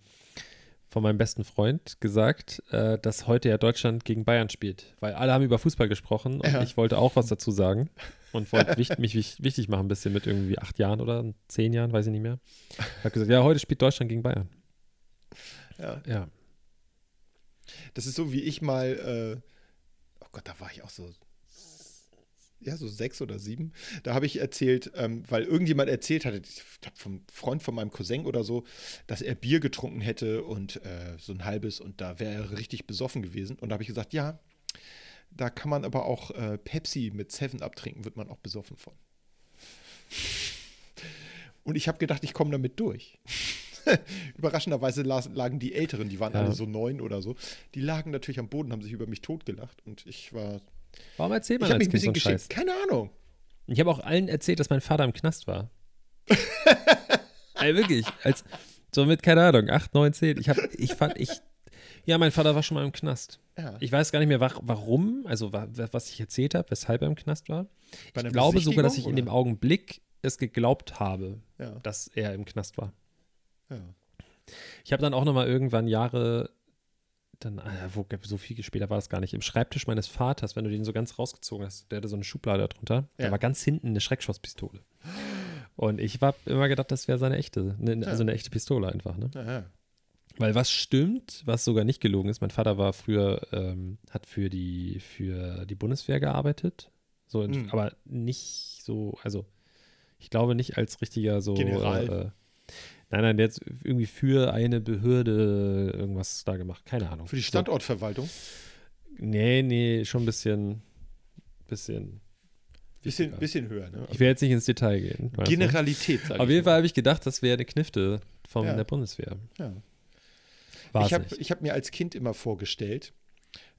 von meinem besten Freund gesagt, äh, dass heute ja Deutschland gegen Bayern spielt. Weil alle haben über Fußball gesprochen und Ja. ich wollte auch was dazu sagen und wollte mich wich- wichtig machen, ein bisschen mit irgendwie acht Jahren oder zehn Jahren, weiß ich nicht mehr. Ich habe gesagt, ja, heute spielt Deutschland gegen Bayern. Ja. Ja. Das ist so, wie ich mal, äh, oh Gott, da war ich auch so, ja, so sechs oder sieben. Da habe ich erzählt, ähm, weil irgendjemand erzählt hatte, ich glaube vom Freund von meinem Cousin oder so, dass er Bier getrunken hätte und äh, so ein halbes und da wäre er richtig besoffen gewesen. Und da habe ich gesagt, ja, da kann man aber auch äh, Pepsi mit Seven abtrinken, wird man auch besoffen von. Und ich habe gedacht, ich komme damit durch. Überraschenderweise lagen die Älteren, die waren Ja. alle so neun oder so, die lagen natürlich am Boden, haben sich über mich totgelacht und ich war. Warum erzählt Ich man habe als mich ein so bisschen einen geschickt. Scheiß? Keine Ahnung. Ich habe auch allen erzählt, dass mein Vater im Knast war. Ey, wirklich. Als, so mit, keine Ahnung, 8, 9, 10. Ich, hab, ich fand, ich. Ja, mein Vater war schon mal im Knast. Ja. Ich weiß gar nicht mehr, wa- warum, also wa- was ich erzählt habe, weshalb er im Knast war. Ich glaube sogar, dass ich in Besichtigung, dem Augenblick es geglaubt habe, oder? dass er im Knast war. Ja. ja. Ich habe dann auch noch mal irgendwann Jahre, dann, ah, wo, so viel später war das gar nicht, im Schreibtisch meines Vaters, wenn du den so ganz rausgezogen hast, der hatte so eine Schublade drunter, da Ja. war ganz hinten eine Schreckschusspistole. Und ich habe immer gedacht, das wäre seine echte, ne, also eine echte Pistole einfach, ne? Ja. Weil was stimmt, was sogar nicht gelogen ist, mein Vater war früher, ähm, hat für die, für die Bundeswehr gearbeitet, so, in, Mhm. aber nicht so, also ich glaube nicht als richtiger so General. Äh, nein, nein, der hat irgendwie für eine Behörde irgendwas da gemacht, keine Ahnung. Für die So. Standortverwaltung. Nee, nee, schon ein bisschen, bisschen Bisschen, bisschen höher, ne? Ich will jetzt nicht ins Detail gehen. Generalität, sag Auf jeden. Fall habe ich gedacht, das wäre eine Knifte von Ja. der Bundeswehr. Ja. War ich habe hab mir als Kind immer vorgestellt,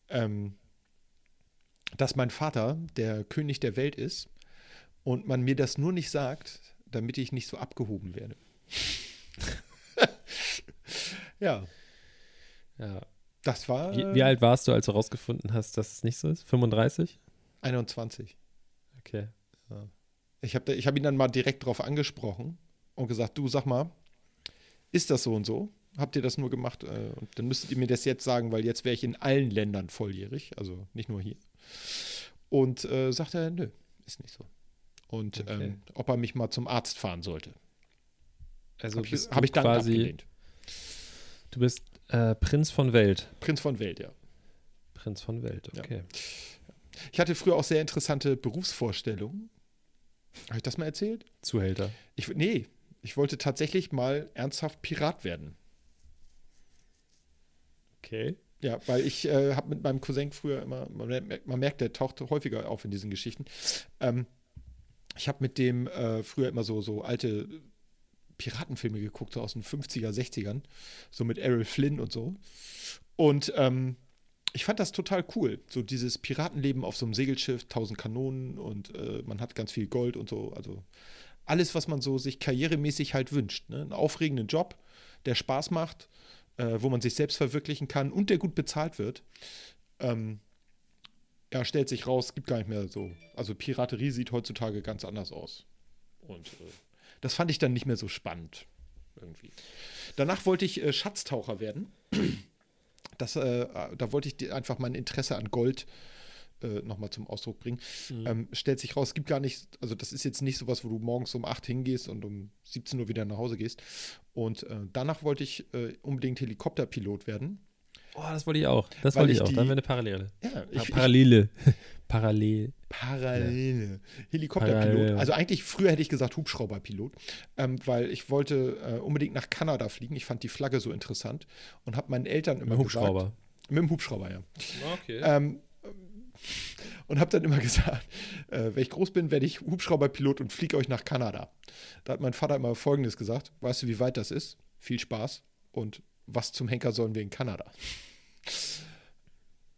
ähm, dass mein Vater der König der Welt ist und man mir das nur nicht sagt, damit ich nicht so abgehoben werde. ja, Ja. das war Wie, wie alt warst du, als du rausgefunden hast, dass es nicht so ist? 35? 21. Okay. Ich habe ich hab ihn dann mal direkt drauf angesprochen und gesagt, du sag mal, ist das so und so? Habt ihr das nur gemacht? Äh, Und dann müsstet ihr mir das jetzt sagen, weil jetzt wäre ich in allen Ländern volljährig, also nicht nur hier. Und äh, sagt er, nö, ist nicht so. Und Okay. ähm, ob er mich mal zum Arzt fahren sollte. Also Habe ich, hab ich dann quasi, abgelehnt. du bist äh, Prinz von Welt. Prinz von Welt, ja. Prinz von Welt, Ja. okay. Ich hatte früher auch sehr interessante Berufsvorstellungen. Habe ich das mal erzählt? Zuhälter. Ich, nee, ich wollte tatsächlich mal ernsthaft Pirat werden. Okay. Ja, weil ich äh, habe mit meinem Cousin früher immer, man merkt, man merkt, der taucht häufiger auf in diesen Geschichten. Ähm, ich habe mit dem äh, früher immer so, so alte Piratenfilme geguckt, so aus den 50er, 60ern, so mit Errol Flynn und so. Und ähm, ich fand das total cool. So dieses Piratenleben auf so einem Segelschiff, tausend Kanonen und äh, man hat ganz viel Gold und so. Also alles, was man so sich karrieremäßig halt wünscht. Ne? Einen aufregenden Job, der Spaß macht, äh, wo man sich selbst verwirklichen kann und der gut bezahlt wird. Ähm, ja, stellt sich raus, gibt gar nicht mehr so. Also Piraterie sieht heutzutage ganz anders aus. Und äh, das fand ich dann nicht mehr so spannend. Irgendwie. Danach wollte ich äh, Schatztaucher werden. Das, äh, da wollte ich einfach mein Interesse an Gold äh, nochmal zum Ausdruck bringen. Ähm, stellt sich raus, es gibt gar nicht, also das ist jetzt nicht sowas, wo du morgens um 8 hingehst und um 17 Uhr wieder nach Hause gehst. Und äh, danach wollte ich äh, unbedingt Helikopterpilot werden. Oh, das wollte ich auch. Das wollte ich ich auch. die- Dann wäre eine Parallele. Ja, ich, ich, Parallele. Parallel. Parallele. Helikopterpilot. Also eigentlich früher hätte ich gesagt Hubschrauberpilot, ähm, weil ich wollte äh, unbedingt nach Kanada fliegen. Ich fand die Flagge so interessant und habe meinen Eltern immer Mit Hubschrauber. gesagt. Mit dem Hubschrauber, ja. Okay. Ähm, und habe dann immer gesagt, äh, wenn ich groß bin, werde ich Hubschrauberpilot und fliege euch nach Kanada. Da hat mein Vater immer Folgendes gesagt: Weißt du, wie weit das ist? Viel Spaß. Und was zum Henker sollen wir in Kanada?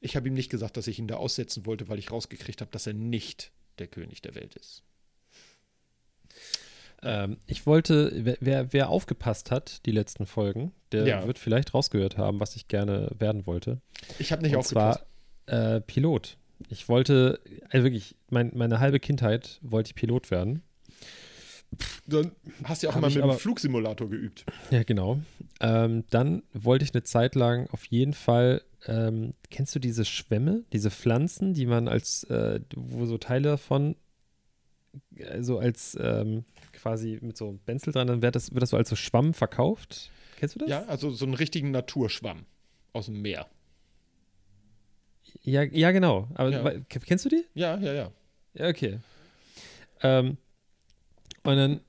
Ich habe ihm nicht gesagt, dass ich ihn da aussetzen wollte, weil ich rausgekriegt habe, dass er nicht der König der Welt ist. Ähm, ich wollte, wer- wer, wer aufgepasst hat, die letzten Folgen, der Ja. wird vielleicht rausgehört haben, was ich gerne werden wollte. Ich habe nicht Und aufgepasst. zwar äh, Pilot. Ich wollte, also wirklich, mein, meine halbe Kindheit wollte ich Pilot werden. Dann hast du ja auch mal mit dem Flugsimulator geübt. Ja, genau. Ähm, dann wollte ich eine Zeit lang auf jeden Fall, ähm, kennst du diese Schwämme, diese Pflanzen, die man als, äh, wo so Teile davon, äh, so als ähm, quasi mit so Benzel dran, dann wird das, wird das so als so Schwamm verkauft. Kennst du das? Ja, also so einen richtigen Naturschwamm aus dem Meer. Ja, ja genau. Aber Ja. kennst du die? Ja, ja, ja. Ja, okay. Ähm, und dann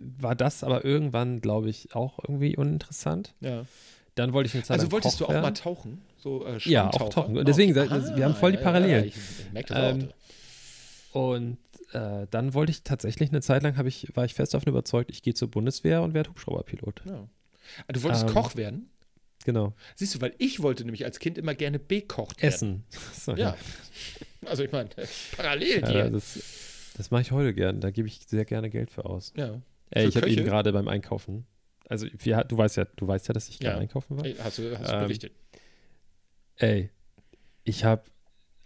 war das aber irgendwann, glaube ich, auch irgendwie uninteressant. ja. Dann wollte ich eine Zeit Also wolltest Koch du auch mal werden. tauchen? So, äh, Ja, auch tauchen. Und deswegen, also, wir haben voll die ja, ja, Parallelen. ich, ich merke das Ähm, auch. Und äh, dann wollte ich tatsächlich eine Zeit lang, ich, war ich fest davon überzeugt, ich gehe zur Bundeswehr und werde Hubschrauberpilot. Ja. Ah, Du wolltest ähm, Koch werden? Genau. Siehst du, weil ich wollte nämlich als Kind immer gerne bekocht werden. Essen. So, Ja. Also ich meine, parallel Ja, dir. das das mache ich heute gern. Da gebe ich sehr gerne Geld für aus. Ja. Ey, Für ich habe eben gerade beim Einkaufen. Also, wir, du weißt ja, du weißt ja, dass ich gerne Ja. einkaufen war. Ey, Hast du, hast du Ähm, berichtet? Ey, ich habe,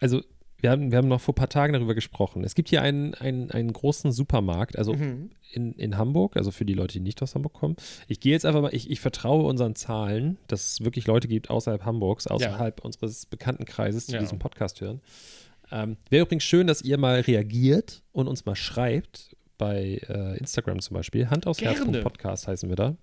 also wir haben, wir haben noch vor ein paar Tagen darüber gesprochen. Es gibt hier einen, einen, einen großen Supermarkt, also Mhm. in, in Hamburg, also für die Leute, die nicht aus Hamburg kommen. Ich gehe jetzt einfach mal, ich, ich vertraue unseren Zahlen, dass es wirklich Leute gibt außerhalb Hamburgs, außerhalb unseres Bekanntenkreises, die Ja. diesen Podcast hören. Ähm, Wäre übrigens schön, dass ihr mal reagiert und uns mal schreibt, bei äh, Instagram zum Beispiel. Hand aus Herz. Podcast heißen wir da.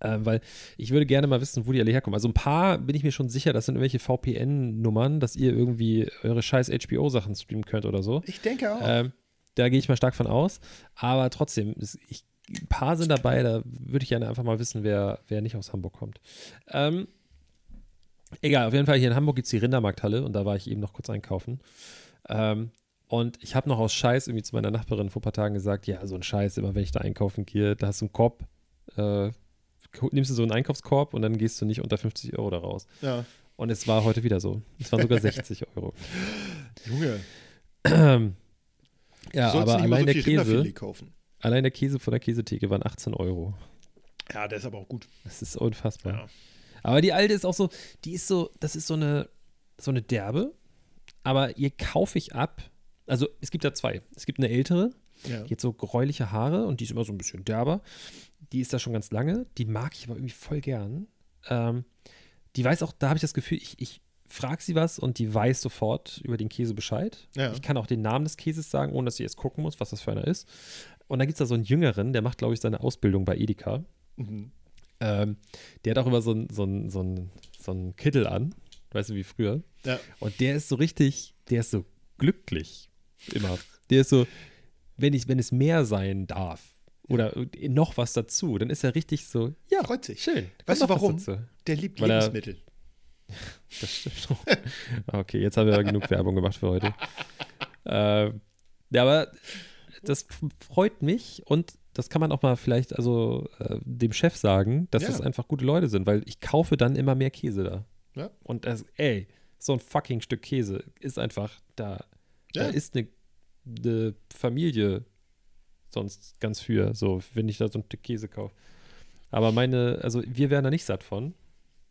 Ähm, weil ich würde gerne mal wissen, wo die alle herkommen. Also ein paar bin ich mir schon sicher, das sind irgendwelche VPN-Nummern, dass ihr irgendwie eure scheiß HBO-Sachen streamen könnt oder so. Ich denke auch. Ähm, da gehe ich mal stark von aus. Aber trotzdem, es, ich, ein paar sind dabei, da würde ich gerne einfach mal wissen, wer, wer nicht aus Hamburg kommt. Ähm, egal, auf jeden Fall hier in Hamburg gibt es die Rindermarkthalle und da war ich eben noch kurz einkaufen. Ähm, Und ich habe noch aus Scheiß irgendwie zu meiner Nachbarin vor ein paar Tagen gesagt, ja, so ein Scheiß, immer wenn ich da einkaufen gehe, da hast du einen Korb, äh, nimmst du so einen Einkaufskorb und dann gehst du nicht unter 50 Euro da raus. Ja. Und es war heute wieder so. Es waren sogar 60 Euro. Junge. ja, sollst aber allein so der Käse, allein der Käse von der Käsetheke waren 18 Euro. Ja, der ist aber auch gut. Das ist unfassbar. Ja. Aber die alte ist auch so, die ist so, das ist so eine, so eine derbe, aber ihr kaufe ich ab. Also es gibt da zwei. Es gibt eine ältere, Ja. die hat so gräuliche Haare und die ist immer so ein bisschen derber. Die ist da schon ganz lange. Die mag ich aber irgendwie voll gern. Ähm, die weiß auch, da habe ich das Gefühl, ich, ich frage sie was und die weiß sofort über den Käse Bescheid. Ja. Ich kann auch den Namen des Käses sagen, ohne dass sie jetzt gucken muss, was das für einer ist. Und dann gibt es da so einen Jüngeren, der macht, glaube ich, seine Ausbildung bei Edeka. Mhm. Ähm, der hat auch immer so einen so so ein, so ein Kittel an, weißt du, wie früher. Ja. Und der ist so richtig, der ist so glücklich immer. Der ist so, wenn, ich, wenn es mehr sein darf oder noch was dazu, dann ist er richtig so, ja, Freut sich. schön. Weißt du warum? Der liebt Weil er- Lebensmittel. Das stimmt. okay, jetzt haben wir genug Werbung gemacht für heute. Ähm, ja, aber das freut mich und das kann man auch mal vielleicht also äh, dem Chef sagen, dass Ja. das einfach gute Leute sind, weil ich kaufe dann immer mehr Käse da. Ja. Und das, ey, so ein fucking Stück Käse ist einfach da. Da Ja. ist eine, eine Familie sonst ganz für, so, wenn ich da so ein Stück Käse kaufe. Aber meine, also wir wären da nicht satt von.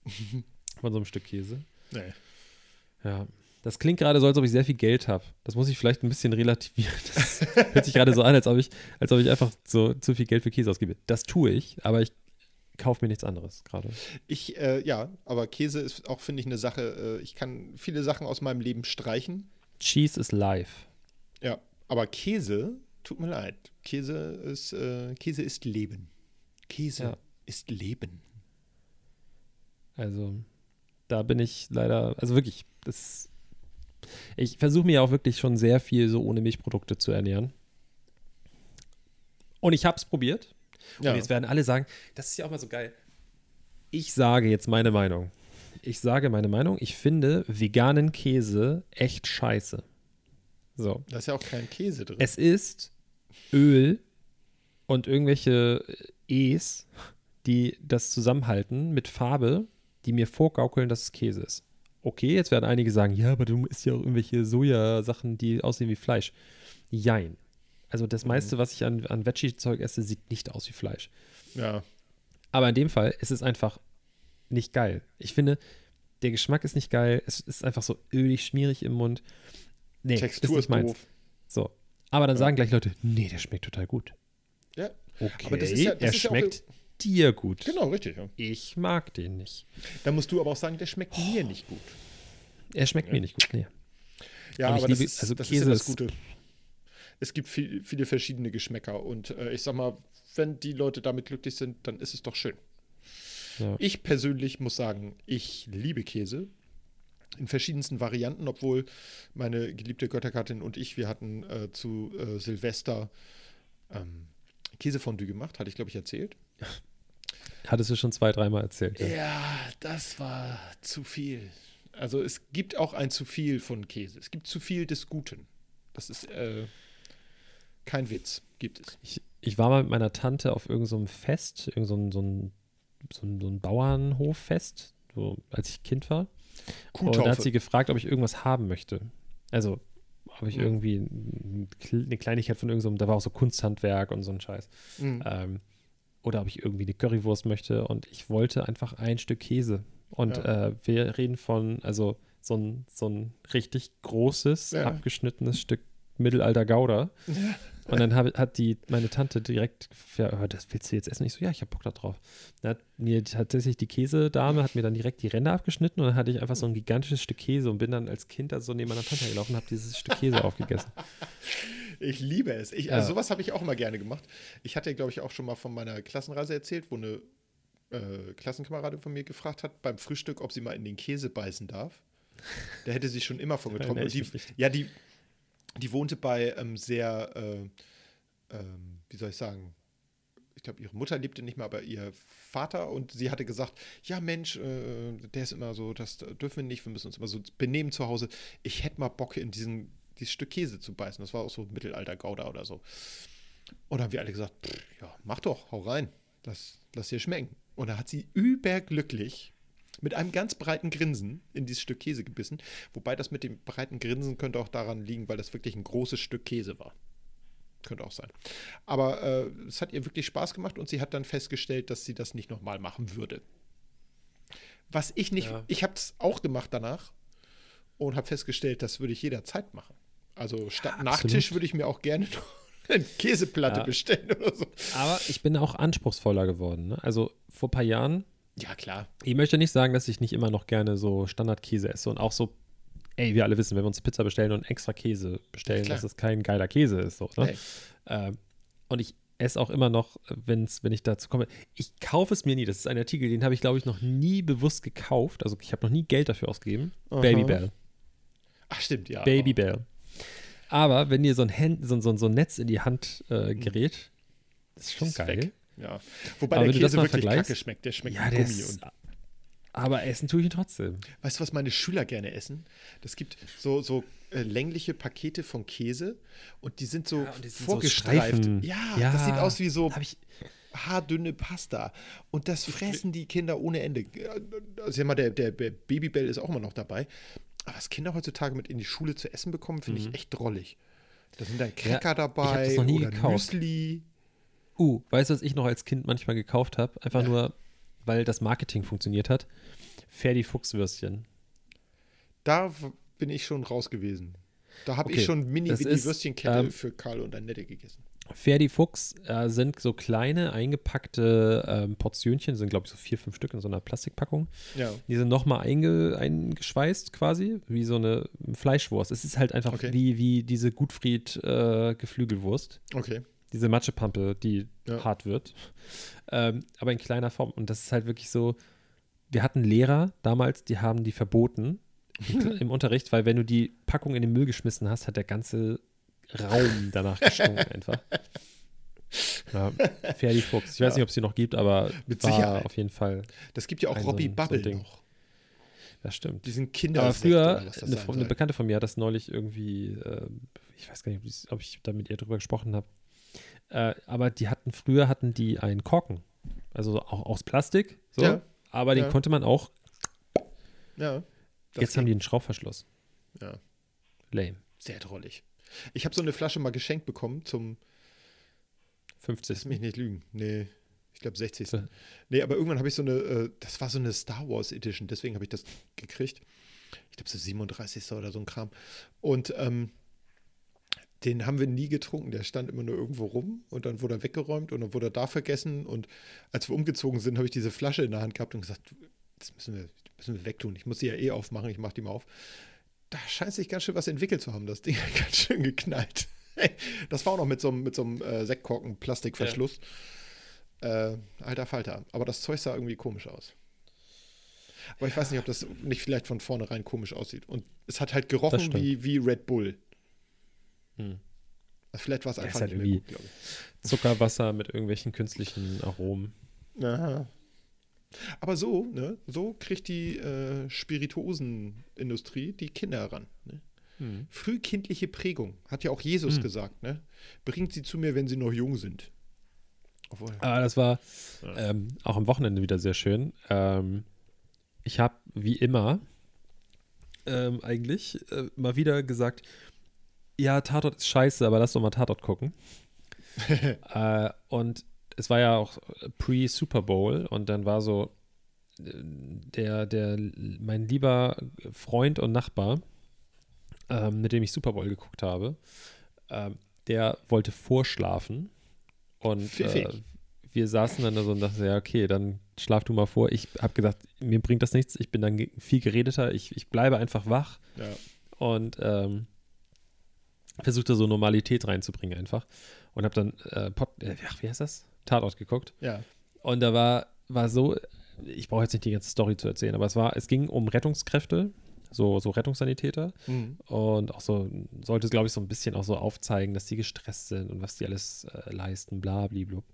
von so einem Stück Käse. Nee. Ja. Das klingt gerade so, als ob ich sehr viel Geld habe. Das muss ich vielleicht ein bisschen relativieren. Das hört sich gerade so an, als ob, ich, als ob ich einfach so zu viel Geld für Käse ausgebe. Das tue ich, aber ich kaufe mir nichts anderes gerade. Ich, äh, ja, aber Käse ist auch, finde ich, eine Sache. Äh, ich kann viele Sachen aus meinem Leben streichen. Cheese is life. Ja, aber Käse, tut mir leid. Käse ist, äh, Käse ist Leben. Käse Ja. ist Leben. Also, da bin ich leider, also wirklich, das. Ich versuche mir auch wirklich schon sehr viel so ohne Milchprodukte zu ernähren. Und ich habe es probiert. Ja. Und jetzt werden alle sagen, das ist ja auch mal so geil. Ich sage jetzt meine Meinung. Ich sage meine Meinung. Ich finde veganen Käse echt scheiße. So. Da ist ja auch kein Käse drin. Es ist Öl und irgendwelche E's, die das zusammenhalten mit Farbe, die mir vorgaukeln, dass es Käse ist. Okay, jetzt werden einige sagen, ja, aber du isst ja auch irgendwelche Sojasachen, die aussehen wie Fleisch. Jein. Also das meiste, was ich an, an Veggie-Zeug esse, sieht nicht aus wie Fleisch. ja. Aber in dem Fall ist es einfach nicht geil. Ich finde, der Geschmack ist nicht geil. Es ist einfach so ölig, schmierig im Mund. Nee, Textur nicht ist meins. doof. So. Aber dann Ja. sagen gleich Leute, nee, der schmeckt total gut. Ja, Okay, Aber das ist ja- er ist ja schmeckt dir gut. genau, richtig. Ja. Ich mag den nicht. Da musst du aber auch sagen, der schmeckt mir nicht gut. Er schmeckt mir nicht gut. Nee. Ja, aber das liebe- ist, also das Käse ist ja das Gute. Es gibt viel, viele verschiedene Geschmäcker und äh, ich sag mal, wenn die Leute damit glücklich sind, dann ist es doch schön. Ja. Ich persönlich muss sagen, ich liebe Käse in verschiedensten Varianten, obwohl meine geliebte Göttergattin und ich, wir hatten äh, zu äh, Silvester ähm, Käsefondue gemacht, hatte ich glaube ich erzählt. Hattest du schon zwei, dreimal erzählt. Ja. Ja, das war zu viel. Also es gibt auch ein zu viel von Käse. Es gibt zu viel des Guten. Das ist äh, kein Witz. Gibt es. Ich, ich war mal mit meiner Tante auf irgendeinem so Fest, irgend so ein, so ein, so ein, so ein Bauernhoffest, so, als ich Kind war. Und da hat sie gefragt, ob ich irgendwas haben möchte. Also, ob ich Mhm. irgendwie ein- eine Kleinigkeit von irgendeinem, da war auch so Kunsthandwerk und so ein Scheiß. Mhm. Ähm, oder ob ich irgendwie eine Currywurst möchte. Und ich wollte einfach ein Stück Käse. Und Ja. äh, wir reden von, also so ein, so ein richtig großes, Ja. abgeschnittenes Stück Mittelalter Gouda. Und dann hab, hat die, meine Tante direkt, ja, oh, das willst du jetzt essen? Ich so, ja, ich hab Bock da drauf. Dann hat mir tatsächlich die Käsedame, hat mir dann direkt die Ränder abgeschnitten und dann hatte ich einfach so ein gigantisches Stück Käse und bin dann als Kind da so neben meiner Tante gelaufen und habe dieses Stück Käse aufgegessen. Ich liebe es. Ich, Ja. also sowas habe ich auch immer gerne gemacht. Ich hatte, glaube ich, auch schon mal von meiner Klassenreise erzählt, wo eine äh, Klassenkameradin von mir gefragt hat beim Frühstück, ob sie mal in den Käse beißen darf. Da hätte sie schon immer von getroffen. Ich die, ja, die, die wohnte bei ähm, sehr, äh, ähm, wie soll ich sagen, ich glaube, ihre Mutter lebte nicht mehr, aber ihr Vater und sie hatte gesagt, ja Mensch, äh, der ist immer so, das dürfen wir nicht, wir müssen uns immer so benehmen zu Hause. Ich hätte mal Bock in diesen dieses Stück Käse zu beißen. Das war auch so Mittelalter-Gouda oder so. Und dann haben wir alle gesagt, pff, ja, mach doch, hau rein. Lass, lass dir schmecken. Und da hat sie überglücklich mit einem ganz breiten Grinsen in dieses Stück Käse gebissen. Wobei das mit dem breiten Grinsen könnte auch daran liegen, weil das wirklich ein großes Stück Käse war. Könnte auch sein. Aber äh, es hat ihr wirklich Spaß gemacht und sie hat dann festgestellt, dass sie das nicht nochmal machen würde. Was ich nicht, Ja. ich habe es auch gemacht danach und habe festgestellt, das würde ich jederzeit machen. Also statt. Nachtisch würde ich mir auch gerne noch eine Käseplatte Ja. bestellen oder so. Aber ich bin auch anspruchsvoller geworden. Ne? Also vor ein paar Jahren, Ja, klar. ich möchte nicht sagen, dass ich nicht immer noch gerne so Standardkäse esse und auch so, ey, wir alle wissen, wenn wir uns Pizza bestellen und extra Käse bestellen, klar. dass es kein geiler Käse ist. So, ne? Nee. Ähm, und ich esse auch immer noch, wenn's, wenn ich dazu komme. Ich kaufe es mir nie. Das ist ein Artikel, den habe ich, glaube ich, noch nie bewusst gekauft. Also ich habe noch nie Geld dafür ausgegeben. Aha. Babybell. Ach, stimmt, ja. Babybell. Aber wenn dir so ein, Hand, so, so, so ein Netz in die Hand äh, gerät, das ist schon Ist geil. weg. Ja. Wobei Aber der Käse wirklich kacke schmeckt. Der schmeckt Ja, der Gummi. ist, Und, aber essen tue ich ihn trotzdem. weißt du, was meine Schüler gerne essen? Das gibt so, so äh, längliche Pakete von Käse und die sind so Ja, die sind so vorgestreift. Streifen. ja, Ja, das sieht aus wie so haardünne Pasta. Und das fressen die Kinder ohne Ende. Also, ja mal, der, der Babybell ist auch immer noch dabei. Aber was Kinder heutzutage mit in die Schule zu essen bekommen, finde ich echt drollig. Da sind dann Cracker Mhm. ich hab dabei das noch nie oder gekauft. Müsli. uh, weißt du, was ich noch als Kind manchmal gekauft habe? Einfach nur, weil das Marketing funktioniert hat. Ferdi Fuchswürstchen. Da bin ich schon raus gewesen. Da habe Okay, ich schon mini ist, Würstchenkette ähm, für Karl und Annette gegessen. Ferdi Fuchs äh, sind so kleine, eingepackte ähm, Portionchen, sind glaube ich so vier, fünf Stück in so einer Plastikpackung. Ja. Die sind nochmal einge, eingeschweißt quasi, wie so eine Fleischwurst. Es ist halt einfach Okay. wie, wie diese Gutfried äh, Geflügelwurst. Okay. Diese Matschepampe, die Ja. hart wird. Ähm, aber in kleiner Form. Und das ist halt wirklich so, wir hatten Lehrer damals, die haben die verboten im, im Unterricht, weil wenn du die Packung in den Müll geschmissen hast, hat der ganze Raum danach gestunken einfach. Ja, Ferdi Fuchs. Ich weiß Ja. nicht, ob es die noch gibt, aber Mit Sicherheit. auf jeden Fall, Das gibt ja auch so Robbie so Bubble Ding. noch. das stimmt. Diesen Kinder. Aber früher, eine, eine. Bekannte von mir hat das neulich irgendwie, äh, ich weiß gar nicht, ob ich- da mit ihr drüber gesprochen habe, äh, aber die hatten, früher hatten die einen Korken, also auch aus Plastik, so, Ja. aber den konnte man auch, Ja. Jetzt haben die ging. einen Schraubverschluss. Ja. Lame. Sehr drollig. Ich habe so eine Flasche mal geschenkt bekommen zum, 50. lass mich nicht lügen, nee, ich glaube 60. So. Nee, aber irgendwann habe ich so eine, äh, das war so eine Star Wars Edition, deswegen habe ich das gekriegt. Ich glaube so 37. oder so ein Kram. Und ähm, den haben wir nie getrunken. Der stand immer nur irgendwo rum und dann wurde er weggeräumt und dann wurde er da vergessen. Und als wir umgezogen sind, habe ich diese Flasche in der Hand gehabt und gesagt, das müssen wir, müssen wir wegtun. Ich muss sie ja eh aufmachen, ich mache die mal auf. Da scheint sich ganz schön was entwickelt zu haben. Das Ding hat ganz schön geknallt. Das war auch noch mit so einem, mit so einem äh, Sektkorken Plastikverschluss. Äh, alter Falter. Aber das Zeug sah irgendwie komisch aus. Aber ich weiß nicht, ob das nicht vielleicht von vornherein komisch aussieht. Und es hat halt gerochen wie, wie Red Bull. Hm. Also vielleicht war es Ja, einfach halt irgendwie- gut. Zuckerwasser mit irgendwelchen künstlichen Aromen. Aha. Aber so, ne, so kriegt die äh, Spirituosenindustrie die Kinder heran. Ne? Hm. Frühkindliche Prägung, hat ja auch Jesus Hm. gesagt, ne? Bringt sie zu mir, wenn sie noch jung sind. Obwohl, Aber das war ähm, auch am Wochenende wieder sehr schön. Ähm, ich habe wie immer ähm, eigentlich äh, mal wieder gesagt, ja, Tatort ist scheiße, aber lass doch mal Tatort gucken. äh, und es war ja auch pre-Super Bowl und dann war so äh, der, der, mein lieber Freund und Nachbar, ähm, mit dem ich Super Bowl geguckt habe, ähm, der wollte vorschlafen und äh, wir saßen dann da so und dachten, ja, okay, dann schlaf du mal vor. Ich habe gesagt, mir bringt das nichts, ich bin dann viel geredeter, ich, ich bleibe einfach wach ja. und ähm, versuchte so Normalität reinzubringen einfach. Und habe dann, äh, Pod, äh, ach, wie heißt das? Tatort geguckt. ja. Und da war, war so, ich brauche jetzt nicht die ganze Story zu erzählen, aber es war, es ging um Rettungskräfte, so, so Rettungssanitäter. Mhm. Und auch so, sollte, glaube ich, so ein bisschen auch so aufzeigen, dass die gestresst sind und was die alles äh, leisten, bla, bliblub.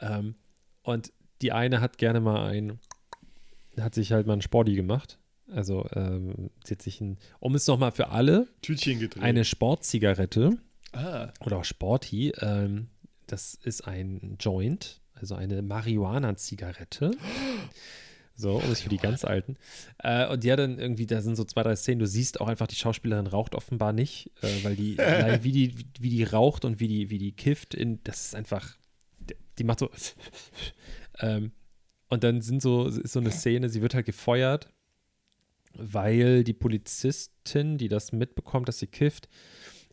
Ähm, und die eine hat gerne mal ein, hat sich halt mal ein Sporty gemacht Also ähm, sie hat sich ein, um es nochmal für alle, Tütchen gedreht. eine Sportzigarette ah, oder auch Sporty. Ähm, das ist ein Joint, also eine Marihuana-Zigarette. So, um es für die ganz Alten. Äh, und hat dann irgendwie, da sind so zwei, drei Szenen, du siehst auch einfach, die Schauspielerin raucht offenbar nicht, äh, weil die, wie die, wie die raucht und wie die, wie die kifft, in, das ist einfach, die macht so. ähm, und dann sind so, ist so eine Szene, sie wird halt gefeuert, weil die Polizistin, die das mitbekommt, dass sie kifft,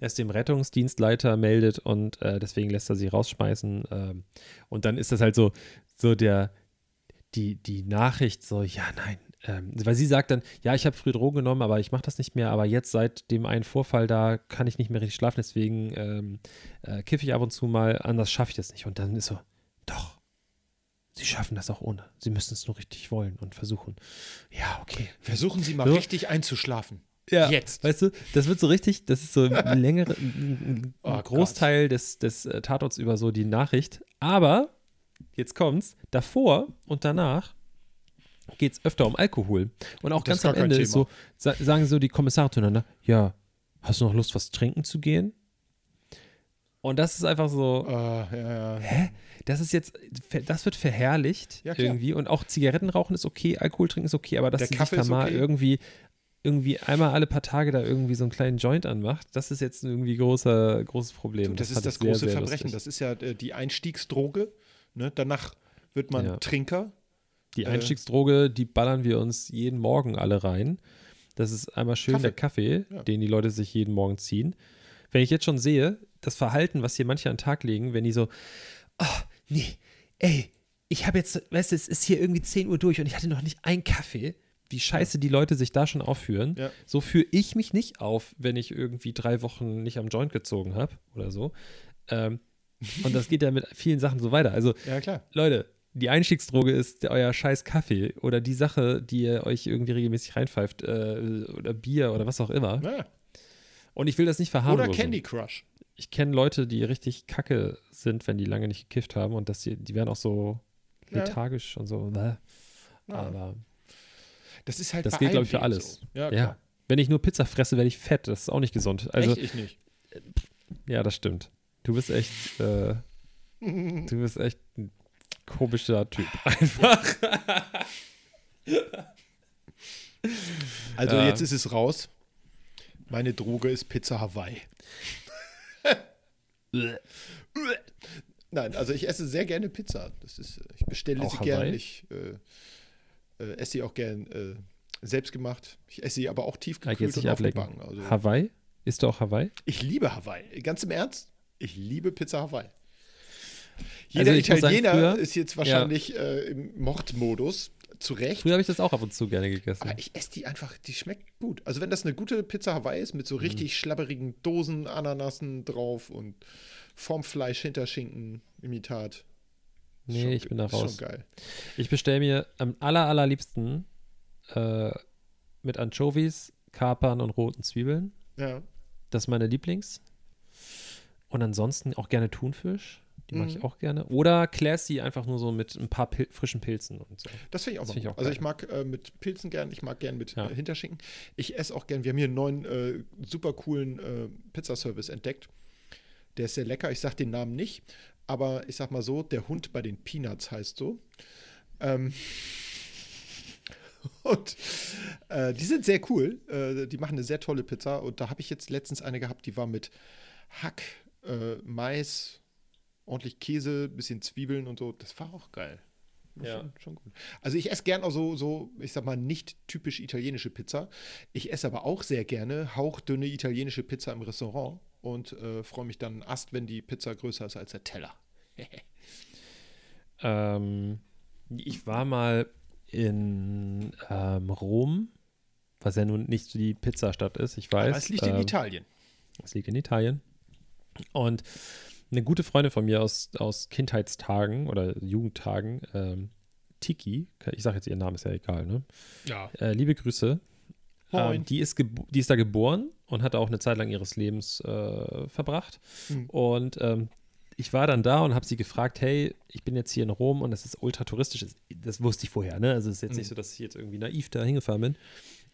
erst dem Rettungsdienstleiter meldet und äh, deswegen lässt er sie rausschmeißen. Ähm, und dann ist das halt so, so der, die, die Nachricht so, ja, nein. Ähm, weil sie sagt dann, ja, ich habe früher Drogen genommen, aber ich mache das nicht mehr. Aber jetzt seit dem einen Vorfall da kann ich nicht mehr richtig schlafen, deswegen ähm, äh, kiffe ich ab und zu mal, anders schaffe ich das nicht. Und dann ist so, doch, sie schaffen das auch ohne. Sie müssen es nur richtig wollen und versuchen. Ja, okay. versuchen Sie mal So. richtig einzuschlafen. Ja, Jetzt. Weißt du, das wird so richtig, das ist so ein längere, ein, ein Oh Großteil des, des äh, Tatorts über so die Nachricht. Aber, jetzt kommt's, davor und danach geht es öfter um Alkohol. Und auch Das ganz am Ende ist so, sa sagen so die Kommissare zueinander, ja, hast du noch Lust, was trinken zu gehen? Und das ist einfach so, Ah, ja, ja. das ist jetzt, das wird verherrlicht Ja, irgendwie und auch Zigaretten rauchen ist okay, Alkohol trinken ist okay, aber dass Der sie sich Kaffee da ist mal okay. irgendwie irgendwie einmal alle paar Tage da irgendwie so einen kleinen Joint anmacht, das ist jetzt ein irgendwie großer, großes Problem. Du, das, ist das sehr, große sehr Verbrechen. lustig. Das ist ja äh, die Einstiegsdroge. Ne? Danach wird man Ja. Trinker. Die äh, Einstiegsdroge, die ballern wir uns jeden Morgen alle rein. Das ist einmal schön Kaffee. der Kaffee, Ja. den die Leute sich jeden Morgen ziehen. Wenn ich jetzt schon sehe, das Verhalten, was hier manche an den Tag legen, wenn die so, oh, nee, ey, ich habe jetzt, weißt du, es ist hier irgendwie 10 Uhr durch und ich hatte noch nicht einen Kaffee. Wie scheiße die Leute sich da schon aufführen. Ja. So führe ich mich nicht auf, wenn ich irgendwie drei Wochen nicht am Joint gezogen habe oder so. Ähm, und das geht ja mit vielen Sachen so weiter. Also Ja, klar. Leute, die Einstiegsdroge ist euer scheiß Kaffee oder die Sache, die ihr euch irgendwie regelmäßig reinpfeift äh, oder Bier oder was auch immer. Ja. Und ich will das nicht Oder verharmlosen. Candy Crush. Ich kenne Leute, die richtig kacke sind, wenn die lange nicht gekifft haben und das die, die werden auch so lethargisch und so. Aber Das ist halt das gilt, glaube ich, für alles. So. Ja, ja. klar. Wenn ich nur Pizza fresse, werde ich fett. Das ist auch nicht gesund. Also, Echt? Ich nicht. ja, das stimmt. Du bist echt, äh, du bist echt ein komischer Typ. Einfach. Also Ja. jetzt ist es raus. Meine Droge ist Pizza Hawaii. Nein, also ich esse sehr gerne Pizza. Das ist, ich bestelle Auch sie gern. Hawaii? Ich äh, äh, esse sie auch gern äh, selbst gemacht. Ich esse sie aber auch Ja, tiefgekühlt jetzt und aufgebacken. Also, Hawaii? Ist du auch Hawaii? ich liebe Hawaii. Ganz im Ernst, ich liebe Pizza Hawaii. Jeder Also muss sagen, Italiener früher- ist jetzt wahrscheinlich äh, im Mordmodus. Zu Recht. Früher habe ich das auch ab und zu gerne gegessen. Aber ich esse die einfach, die schmeckt gut. Also wenn das eine gute Pizza Hawaii ist, mit so Mhm. richtig schlabberigen Dosen, Ananassen drauf und vorm Fleisch hinter Schinken, Imitat. Nee, Schon- ich bin da ist raus. Schon geil. Ich bestelle mir am aller, allerliebsten äh, mit Anchovies, Kapern und roten Zwiebeln. Ja. Das ist meine Lieblings. Und ansonsten auch gerne Thunfisch. Die mag Mhm. ich auch gerne. Oder Classy einfach nur so mit ein paar Pil frischen Pilzen und so. Das finde ich auch Das find ich auch Also ich mag äh, mit Pilzen gern, ich mag gern mit Ja. äh, Hinterschinken. Ich esse auch gern, wir haben hier einen neuen, äh, super coolen äh, Pizzaservice entdeckt. Der ist sehr lecker. Ich sag den Namen nicht, aber ich sag mal so, der Hund bei den Peanuts heißt so. Ähm, und äh, die sind sehr cool. Äh, die machen eine sehr tolle Pizza. Und da habe ich jetzt letztens eine gehabt, die war mit Hack, äh, Mais, ordentlich Käse, bisschen Zwiebeln und so. Das war auch geil. War Ja. Schon, schon gut. Also ich esse gern auch so, so, ich sag mal, nicht typisch italienische Pizza. Ich esse aber auch sehr gerne hauchdünne italienische Pizza im Restaurant und äh, freue mich dann Ast, wenn die Pizza größer ist als der Teller. Ähm, ich war mal in ähm, Rom, was ja nun nicht so die Pizzastadt ist, ich weiß. Aber es liegt in ähm, Italien. Es liegt in Italien. Und eine gute Freundin von mir aus, aus Kindheitstagen oder Jugendtagen, ähm, Tiki, ich sage jetzt ihren Namen, ist ja egal, ne? Ja. Äh, liebe Grüße. Ähm, die, ist die ist da geboren und hat auch eine Zeit lang ihres Lebens äh, verbracht. Mhm. Und ähm, ich war dann da und habe sie gefragt, hey, ich bin jetzt hier in Rom und es ist ultra touristisch. Das- Das wusste ich vorher, ne? Also es ist jetzt nicht Mhm. so, dass ich jetzt irgendwie naiv da hingefahren bin.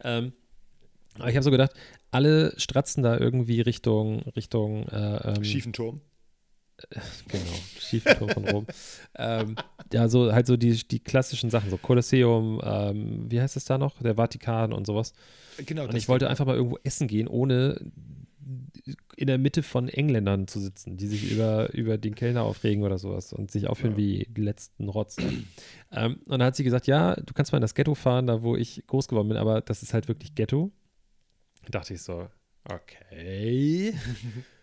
Ähm, aber ich habe so gedacht, alle stratzen da irgendwie Richtung, Richtung äh, ähm, Schiefen Turm. Genau, Schiefturm von Rom. ähm, ja, so halt so die, die klassischen Sachen, so Kolosseum, ähm, wie heißt es da noch? Der Vatikan und sowas. Genau. Und ich wollte Ding. einfach mal irgendwo essen gehen, ohne in der Mitte von Engländern zu sitzen, die sich über, über den Kellner aufregen oder sowas und sich aufführen Ja. wie die letzten Rotz. ähm, und dann hat sie gesagt, ja, du kannst mal in das Ghetto fahren, da wo ich groß geworden bin, aber das ist halt wirklich Ghetto. Da dachte ich so, okay.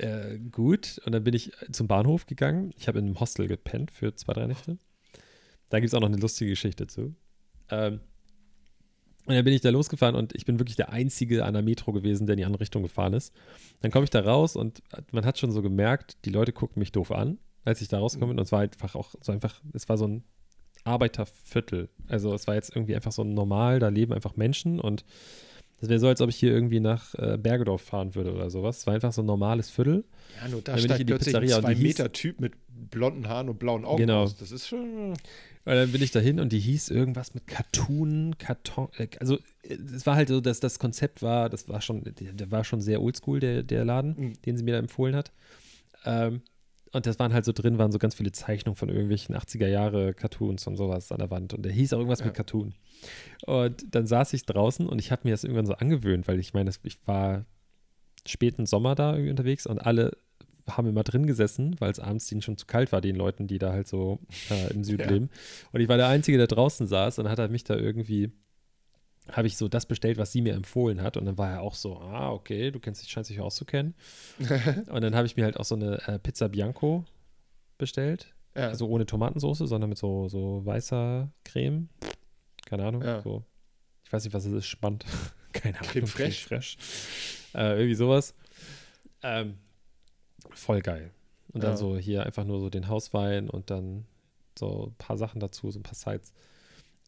äh, gut. Und dann bin ich zum Bahnhof gegangen. Ich habe in einem Hostel gepennt für zwei, drei Nächte. Da gibt es auch noch eine lustige Geschichte zu. Ähm, und dann bin ich da losgefahren und ich bin wirklich der Einzige an der Metro gewesen, der in die andere Richtung gefahren ist. Dann komme ich da raus und man hat schon so gemerkt, die Leute gucken mich doof an, als ich da rauskomme. Und es war einfach auch so einfach, es war so ein Arbeiterviertel. Also es war jetzt irgendwie einfach so normal, da leben einfach Menschen und das wäre so, als ob ich hier irgendwie nach äh, Bergedorf fahren würde oder sowas. Es war einfach so ein normales Viertel. Ja, nur da steigt in die plötzlich ein zwei Meter Typ mit blonden Haaren und blauen Augen Genau. aus. Das ist schon. Und dann bin ich dahin und die hieß irgendwas mit Cartoon, Karton, äh, also äh, es war halt so, dass das Konzept war, das war schon, der, der war schon sehr oldschool, der, der Laden, Mhm. den sie mir da empfohlen hat. Ähm, und das waren halt so drin, waren so ganz viele Zeichnungen von irgendwelchen 80er Jahre Cartoons und sowas an der Wand. Und der hieß auch irgendwas Ja. mit Cartoon. Und dann saß ich draußen und ich habe mir das irgendwann so angewöhnt, weil ich meine, ich war späten Sommer da irgendwie unterwegs und alle haben immer drin gesessen, weil es abends denen schon zu kalt war, den Leuten, die da halt so äh, im Süden Ja. leben. Und ich war der Einzige, der draußen saß und hat er mich da irgendwie, habe ich so das bestellt, was sie mir empfohlen hat. Und dann war er auch so, ah, okay, du kennst dich, scheinst dich auszukennen. und dann habe ich mir halt auch so eine äh, Pizza Bianco bestellt. Ja. Also ohne Tomatensauce, sondern mit so, so weißer Creme. Keine Ahnung. Ja. So. Ich weiß nicht, was es ist. Spannend. Keine Ahnung. Creme fraiche. fraiche. Äh, irgendwie sowas. Ähm, voll geil. Und dann Ja. so hier einfach nur so den Hauswein und dann so ein paar Sachen dazu, so ein paar Sides.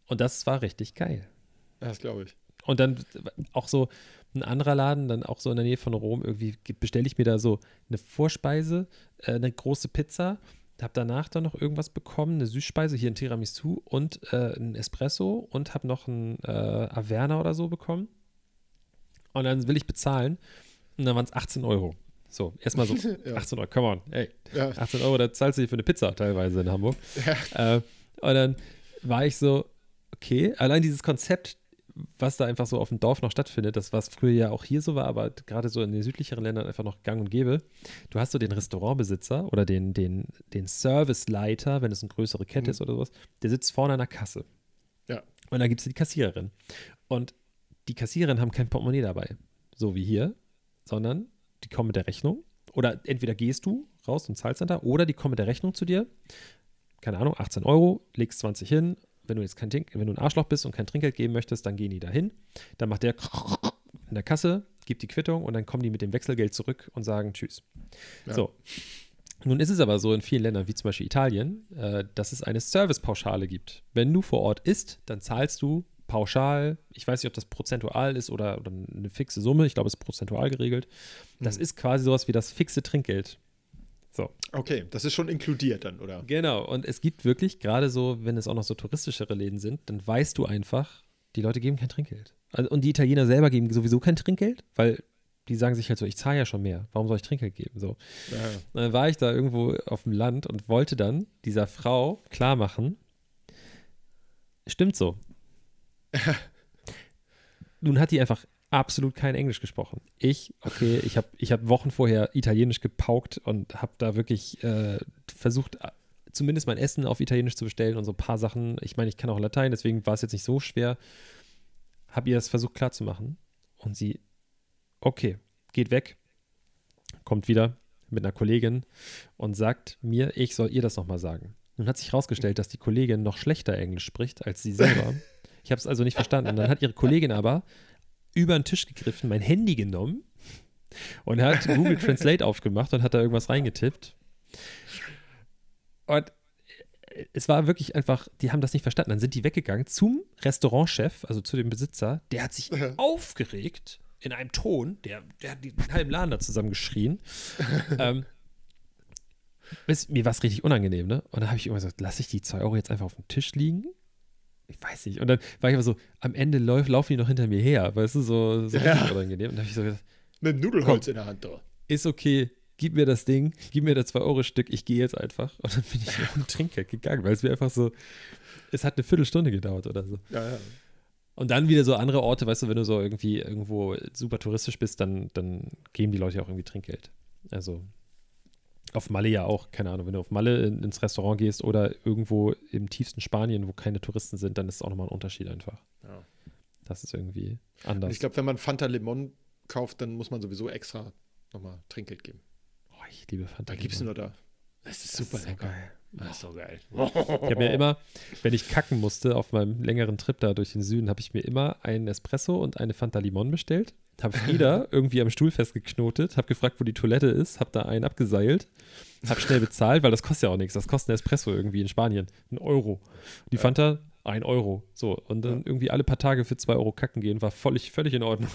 Und das war richtig geil. Das glaube ich. Und dann auch so ein anderer Laden, dann auch so in der Nähe von Rom, irgendwie bestelle ich mir da so eine Vorspeise, äh, eine große Pizza, habe danach dann noch irgendwas bekommen, eine Süßspeise, hier ein Tiramisu und äh, ein Espresso und habe noch ein äh, Averna oder so bekommen. Und dann will ich bezahlen und dann waren es 18 Euro. So, erstmal so, Ja. 18 Euro, come on, ey, Ja. 18 Euro, da zahlst du dir für eine Pizza teilweise in Hamburg. Äh, und dann war ich so, okay, allein dieses Konzept, was da einfach so auf dem Dorf noch stattfindet, das was früher ja auch hier so war, aber gerade so in den südlicheren Ländern einfach noch gang und gäbe. Du hast so den Restaurantbesitzer oder den, den, den Serviceleiter, wenn es eine größere Kette Mhm. ist oder sowas, der sitzt vorne an der Kasse. Ja. Und da gibt es die Kassiererin. Und die Kassiererin haben kein Portemonnaie dabei, so wie hier, sondern die kommen mit der Rechnung. Oder entweder gehst du raus und zahlst dann da, oder die kommen mit der Rechnung zu dir. Keine Ahnung, 18 Euro, legst 20 hin. Wenn du jetzt kein Trink, wenn du ein Arschloch bist und kein Trinkgeld geben möchtest, dann gehen die da hin. Dann macht der in der Kasse, gibt die Quittung und dann kommen die mit dem Wechselgeld zurück und sagen Tschüss. Ja. So. Nun ist es aber so in vielen Ländern, wie zum Beispiel Italien, äh, dass es eine Servicepauschale gibt. Wenn du vor Ort isst, dann zahlst du pauschal, ich weiß nicht, ob das prozentual ist oder, oder eine fixe Summe, ich glaube, es ist prozentual geregelt. Das Hm. ist quasi sowas wie das fixe Trinkgeld. So. Okay, das ist schon inkludiert dann, oder? Genau, und es gibt wirklich, gerade so, wenn es auch noch so touristischere Läden sind, dann weißt du einfach, die Leute geben kein Trinkgeld. Also, und die Italiener selber geben sowieso kein Trinkgeld, weil die sagen sich halt so, ich zahle ja schon mehr, warum soll ich Trinkgeld geben? So. Ja. Dann war ich da irgendwo auf dem Land und wollte dann dieser Frau klar machen, stimmt so. Nun hat die einfach absolut kein Englisch gesprochen. Ich, okay, ich habe ich hab Wochen vorher Italienisch gepaukt und habe da wirklich äh, versucht, äh, zumindest mein Essen auf Italienisch zu bestellen und so ein paar Sachen. Ich meine, ich kann auch Latein, deswegen war es jetzt nicht so schwer. Habe ihr das versucht klarzumachen und sie, okay, geht weg, kommt wieder mit einer Kollegin und sagt mir, ich soll ihr das nochmal sagen. Nun hat sich herausgestellt, dass die Kollegin noch schlechter Englisch spricht als sie selber. Ich habe es also nicht verstanden. Dann hat ihre Kollegin aber über den Tisch gegriffen, mein Handy genommen und hat Google Translate aufgemacht und hat da irgendwas reingetippt. Und es war wirklich einfach, die haben das nicht verstanden. Dann sind die weggegangen zum Restaurantchef, also zu dem Besitzer. Der hat sich aufgeregt in einem Ton, der, der hat den halben Laden da zusammengeschrien. ähm, bis, mir war es richtig unangenehm, ne? Und dann habe ich immer gesagt, lasse ich die 2 Euro jetzt einfach auf dem Tisch liegen? Ich weiß nicht. Und dann war ich aber so, am Ende lauf, laufen die noch hinter mir her, weißt du, so, so Ja. unangenehm. Und dann habe ich so gesagt, Mit Nudelholz in der Hand, da. ist okay, gib mir das Ding, gib mir das 2-Euro-Stück, ich gehe jetzt einfach. Und dann bin ich auf ein Trinkgeld gegangen, weil es mir einfach so, es hat eine Viertelstunde gedauert oder so. Ja, ja. Und dann wieder so andere Orte, weißt du, wenn du so irgendwie irgendwo super touristisch bist, dann, dann geben die Leute ja auch irgendwie Trinkgeld. Also auf Malle ja auch, keine Ahnung, wenn du auf Malle in, ins Restaurant gehst oder irgendwo im tiefsten Spanien, wo keine Touristen sind, dann ist es auch nochmal ein Unterschied einfach. Ja. Das ist irgendwie Und anders. ich glaube, wenn man Fanta Limon kauft, dann muss man sowieso extra nochmal Trinkgeld geben. oh, ich liebe Fanta. Da du Limon. nur da. Das ist Das super ist so lecker. geil. Das ist so geil. Ich habe mir immer, wenn ich kacken musste auf meinem längeren Trip da durch den Süden, habe ich mir immer einen Espresso und eine Fanta Limon bestellt. Habe Frieda irgendwie am Stuhl festgeknotet, habe gefragt, wo die Toilette ist, habe da einen abgeseilt, habe schnell bezahlt, weil das kostet ja auch nichts. Das kostet ein Espresso irgendwie in Spanien. Ein Euro. Die Fanta, ein Euro. So. Und dann irgendwie alle paar Tage für zwei Euro kacken gehen, war völlig, völlig in Ordnung.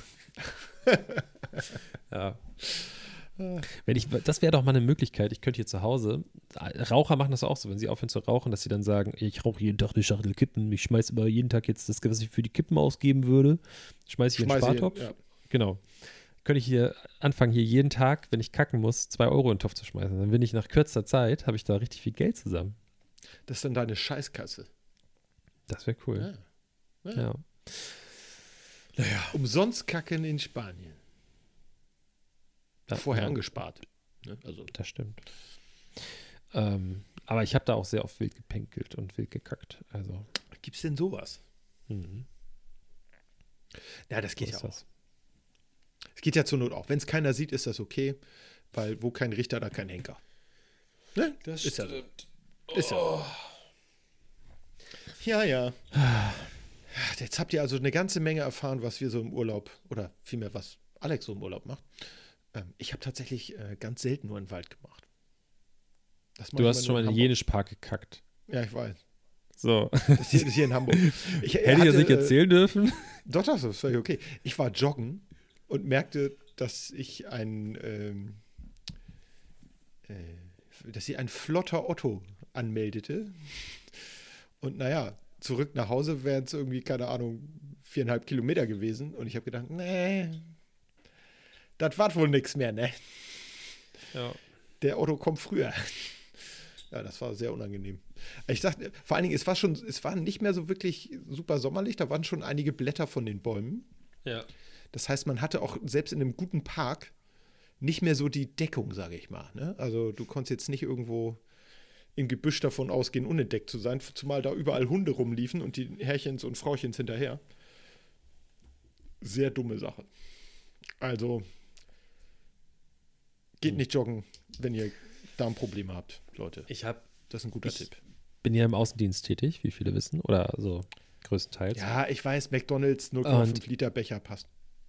ja. Wenn ich, das wäre doch mal eine Möglichkeit. Ich könnte hier zu Hause, Raucher machen das auch so, wenn sie aufhören zu rauchen, dass sie dann sagen, ich rauche jeden Tag eine Schachtel Kippen, ich schmeiße aber jeden Tag jetzt das, was ich für die Kippen ausgeben würde, schmeiße ich in den Spartopf. ja. Genau. Könnte ich hier anfangen, hier jeden Tag, wenn ich kacken muss, zwei Euro in den Topf zu schmeißen. Dann bin ich nach kürzester Zeit, habe ich da richtig viel Geld zusammen. Das ist dann deine Scheißkasse. Das wäre cool. Ja. Ja. Umsonst kacken in Spanien. Ja, Vorher ja. angespart. Ne? Also, Das stimmt. Ähm, aber ich habe da auch sehr oft wild gepinkelt und wild gekackt. Also, gibt's denn sowas? mhm. Ja, das geht so ja auch. das. Es geht ja zur Not auch. Wenn es keiner sieht, ist das okay, weil wo kein Richter, da kein Henker. Ne? Das ist ja so. Ist ja. so. Ja, ja. Jetzt habt ihr also eine ganze Menge erfahren, was wir so im Urlaub oder vielmehr was Alex so im Urlaub macht. Ähm, ich habe tatsächlich äh, ganz selten nur in den Wald gemacht. Du hast schon mal in den Jenischpark gekackt. Hamburg. Ja, ich weiß. So. Das ist hier, das hier in Hamburg. Ich, Hätte ich das nicht äh, erzählen dürfen? Doch, das ist völlig okay. Ich war joggen und merkte, dass ich ein, ähm, äh, dass sie ein flotter Otto anmeldete. Und naja, zurück nach Hause wären es irgendwie, keine Ahnung, viereinhalb Kilometer gewesen. Und ich habe gedacht, nee, das war wohl nichts mehr, ne? Ja. Der Otto kommt früher. Ja, das war sehr unangenehm. Ich sagte, vor allen Dingen, es war schon, es war nicht mehr so wirklich super sommerlich, da waren schon einige Blätter von den Bäumen. Ja. Das heißt, man hatte auch selbst in einem guten Park nicht mehr so die Deckung, sage ich mal. Ne? Also du konntest jetzt nicht irgendwo im Gebüsch davon ausgehen, unentdeckt zu sein, zumal da überall Hunde rumliefen und die Herrchens und Frauchens hinterher. Sehr dumme Sache. Also geht nicht joggen, wenn ihr Darmprobleme habt, Leute. Ich habe Das ist ein guter Ich- Tipp. bin ja im Außendienst tätig, wie viele wissen, oder so größtenteils. Ja, ich weiß, McDonalds 0,5 Und- Liter Becher passt.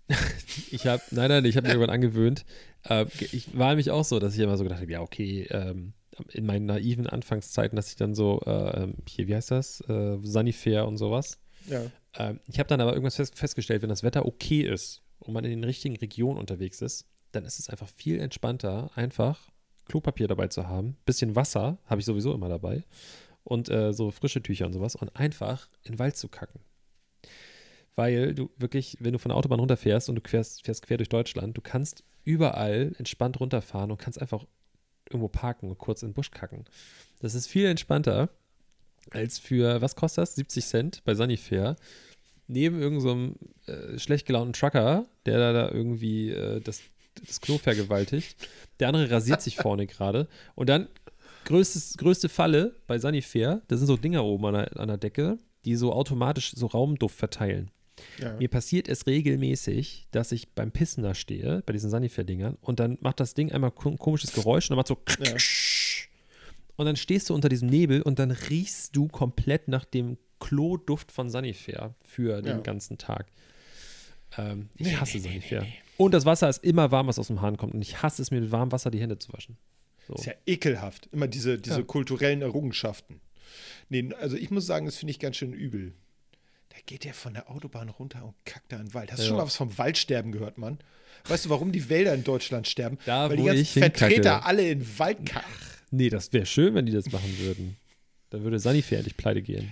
Ich habe, nein, nein, ich habe mir irgendwann angewöhnt. Äh, ich war nämlich auch so, dass ich immer so gedacht habe, ja, okay, ähm, in meinen naiven Anfangszeiten, dass ich dann so, äh, ähm, hier, wie heißt das? Äh, Sanifair und sowas. Ja. Ähm, ich habe dann aber irgendwas fest, festgestellt, wenn das Wetter okay ist und man in den richtigen Regionen unterwegs ist, dann ist es einfach viel entspannter, einfach Klopapier dabei zu haben, bisschen Wasser habe ich sowieso immer dabei und äh, so frische Tücher und sowas und einfach in den Wald zu kacken. Weil du wirklich, wenn du von der Autobahn runterfährst und du fährst, fährst quer durch Deutschland, du kannst überall entspannt runterfahren und kannst einfach irgendwo parken und kurz in den Busch kacken. Das ist viel entspannter als für, was kostet das? 70 Cent bei Sunnyfair. Neben irgendeinem so äh, schlecht gelaunten Trucker, der da, da irgendwie äh, das, das Klo vergewaltigt. Der andere rasiert sich vorne gerade. Und dann größtes, größte Falle bei Sunnyfair, da sind so Dinger oben an der, an der Decke, die so automatisch so Raumduft verteilen. ja. Mir passiert es regelmäßig, dass ich beim Pissen da stehe, bei diesen Sanifair-Dingern, und dann macht das Ding einmal ein komisches Geräusch und dann macht so. Ja. Und dann stehst du unter diesem Nebel und dann riechst du komplett nach dem Kloduft von Sanifair für den Ja. ganzen Tag. Ähm, ich Nee, hasse nee, Sanifair. nee, nee. Und das Wasser ist immer warm, was aus dem Hahn kommt. Und ich hasse es, mir mit warmem Wasser die Hände zu waschen. So. Ist ja ekelhaft. Immer diese, diese Ja. kulturellen Errungenschaften. Nee, also ich muss sagen, das finde ich ganz schön übel. Da geht der von der Autobahn runter und kackt da in den Wald. Hast du Ja. schon mal was vom Waldsterben gehört, Mann? Weißt du, warum die Wälder in Deutschland sterben? Da, Weil die ganzen hinkacke. Vertreter alle in den Wald kacken. Nee, das wäre schön, wenn die das machen würden. Dann würde Sanifair endlich pleite gehen.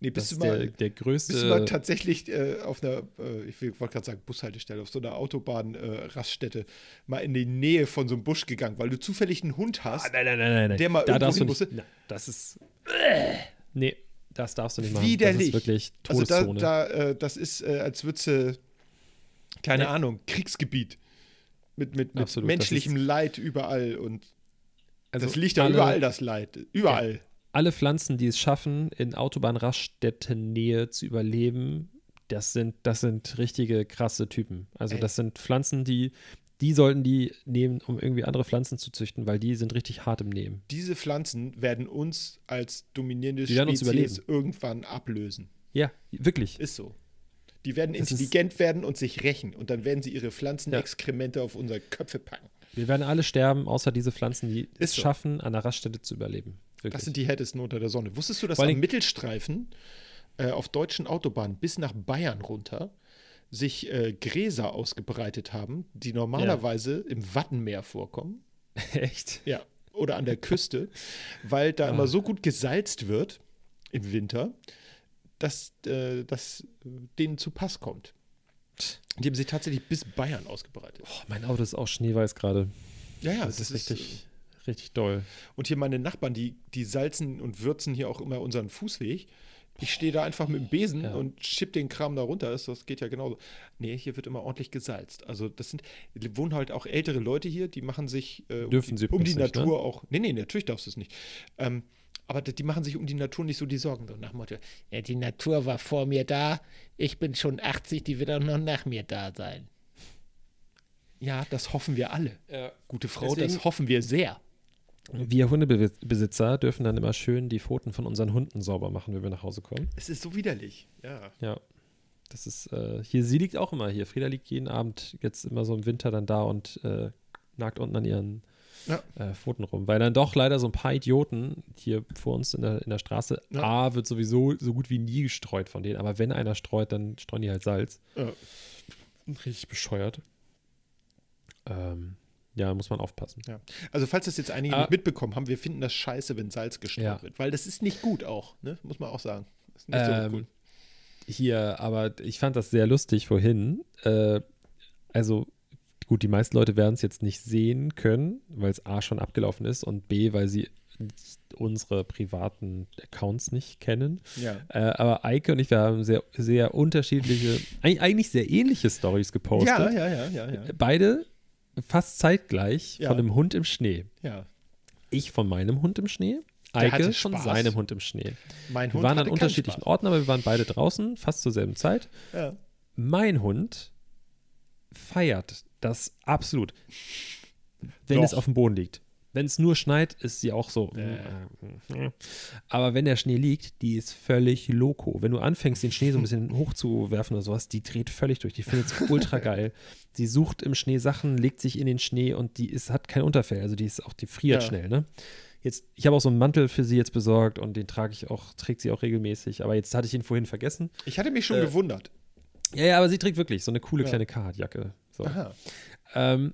Nee, bist ist du mal, der, der größte. bist du mal tatsächlich äh, auf einer, äh, ich wollte gerade sagen Bushaltestelle, auf so einer Autobahn-Raststätte mal in die Nähe von so einem Busch gegangen, weil du zufällig einen Hund hast. Ah, nein, nein, nein, nein. Der mal da irgendwo darfst du nicht. das ist. Nee, das darfst du nicht machen. Widerlich. Das ist wirklich Also da, Todeszone. da äh, das ist, äh, als würdest du, keine Nee. Ahnung, Kriegsgebiet. Mit, mit, mit Absolut, menschlichem Leid überall und also das liegt da alle- überall, das Leid. Überall. Alle Pflanzen, die es schaffen, in Autobahnraststätten-Nähe zu überleben, das sind, das sind richtige krasse Typen. Also Ey. das sind Pflanzen, die, die sollten die nehmen, um irgendwie andere Pflanzen zu züchten, weil die sind richtig hart im Nehmen. Diese Pflanzen werden uns als dominierende Die werden uns Spezies irgendwann ablösen. Ja, wirklich. Ist so. Die werden Das intelligent werden und sich rächen. Und dann werden sie ihre Pflanzenexkremente auf unsere Köpfe packen. Wir werden alle sterben, außer diese Pflanzen, die es Ist so. schaffen, an der Raststätte zu überleben. Wirklich. Das sind die härtesten unter der Sonne. Wusstest du, dass am Mittelstreifen äh, auf deutschen Autobahnen bis nach Bayern runter sich äh, Gräser ausgebreitet haben, die normalerweise im Wattenmeer vorkommen? Echt? Ja. Oder an der Küste, weil da Ah. immer so gut gesalzt wird im Winter, dass äh, das äh, denen zu Pass kommt. Die haben sich tatsächlich bis Bayern ausgebreitet. Boah, mein Auto ist auch schneeweiß gerade. Ja, ja, das ist richtig, richtig doll. Und hier meine Nachbarn, die, die salzen und würzen hier auch immer unseren Fußweg. Ich stehe da einfach mit dem Besen Ja. und schipp den Kram da runter. Das, das geht ja genauso. Nee, hier wird immer ordentlich gesalzt. Also das sind, wohnen halt auch ältere Leute hier, die machen sich äh, Dürfen um, sie die, um die nicht, ne? Natur auch. Nee, nee, natürlich darfst du es nicht. Ähm, aber die machen sich um die Natur nicht so die Sorgen. So nach dem Motto, ja, die Natur war vor mir da, ich bin schon 80, die wird auch noch nach mir da sein. Ja, das hoffen wir alle. Gute Frau, Deswegen- das hoffen wir sehr. Wir Hundebesitzer dürfen dann immer schön die Pfoten von unseren Hunden sauber machen, wenn wir nach Hause kommen. Es ist so widerlich. Ja. Ja. Das ist, äh, hier, sie liegt auch immer hier. Frieda liegt jeden Abend jetzt immer so im Winter dann da und äh, nagt unten an ihren Ja. äh, Pfoten rum. Weil dann doch leider so ein paar Idioten hier vor uns in der, in der Straße, Ja. A, wird sowieso so gut wie nie gestreut von denen. Aber wenn einer streut, dann streuen die halt Salz. Ja. Richtig bescheuert. Ähm, ja, muss man aufpassen. Ja. Also falls das jetzt einige Ah. nicht mitbekommen haben, wir finden das scheiße, wenn Salz gestreut Ja. wird. Weil das ist nicht gut auch, ne? muss man auch sagen. Das ist nicht so Ähm, cool. Hier, aber ich fand das sehr lustig vorhin. Äh, also, gut, die meisten Leute werden es jetzt nicht sehen können, weil es A schon abgelaufen ist und B, weil sie unsere privaten Accounts nicht kennen. Ja. Äh, aber Eike und ich, wir haben sehr, sehr unterschiedliche, eig- eigentlich sehr ähnliche Stories gepostet. ja, ja, ja, ja, ja. Beide fast zeitgleich Ja. von einem Hund im Schnee. ja. Ich von meinem Hund im Schnee, Eike von seinem Hund im Schnee. Mein Wir Hund waren an unterschiedlichen. Orten, aber wir waren beide draußen, fast zur selben Zeit. Ja. Mein Hund feiert das absolut, wenn Doch. es auf dem Boden liegt. Wenn es nur schneit, ist sie auch so. äh, Aber wenn der Schnee liegt, die ist völlig loco. Wenn du anfängst, den Schnee so ein bisschen hochzuwerfen oder sowas, die dreht völlig durch. Die findet es ultra geil. Sie sucht im Schnee Sachen, legt sich in den Schnee und die ist, hat kein Unterfell. Also die ist auch, die friert Ja. schnell, ne? Jetzt, ich habe auch so einen Mantel für sie jetzt besorgt und den trage ich auch, trägt sie auch regelmäßig. Aber jetzt hatte ich ihn vorhin vergessen. Ich hatte mich schon Äh, gewundert. Ja, ja, aber sie trägt wirklich so eine coole Ja. kleine Carhartt-Jacke. So. Aha. Ähm,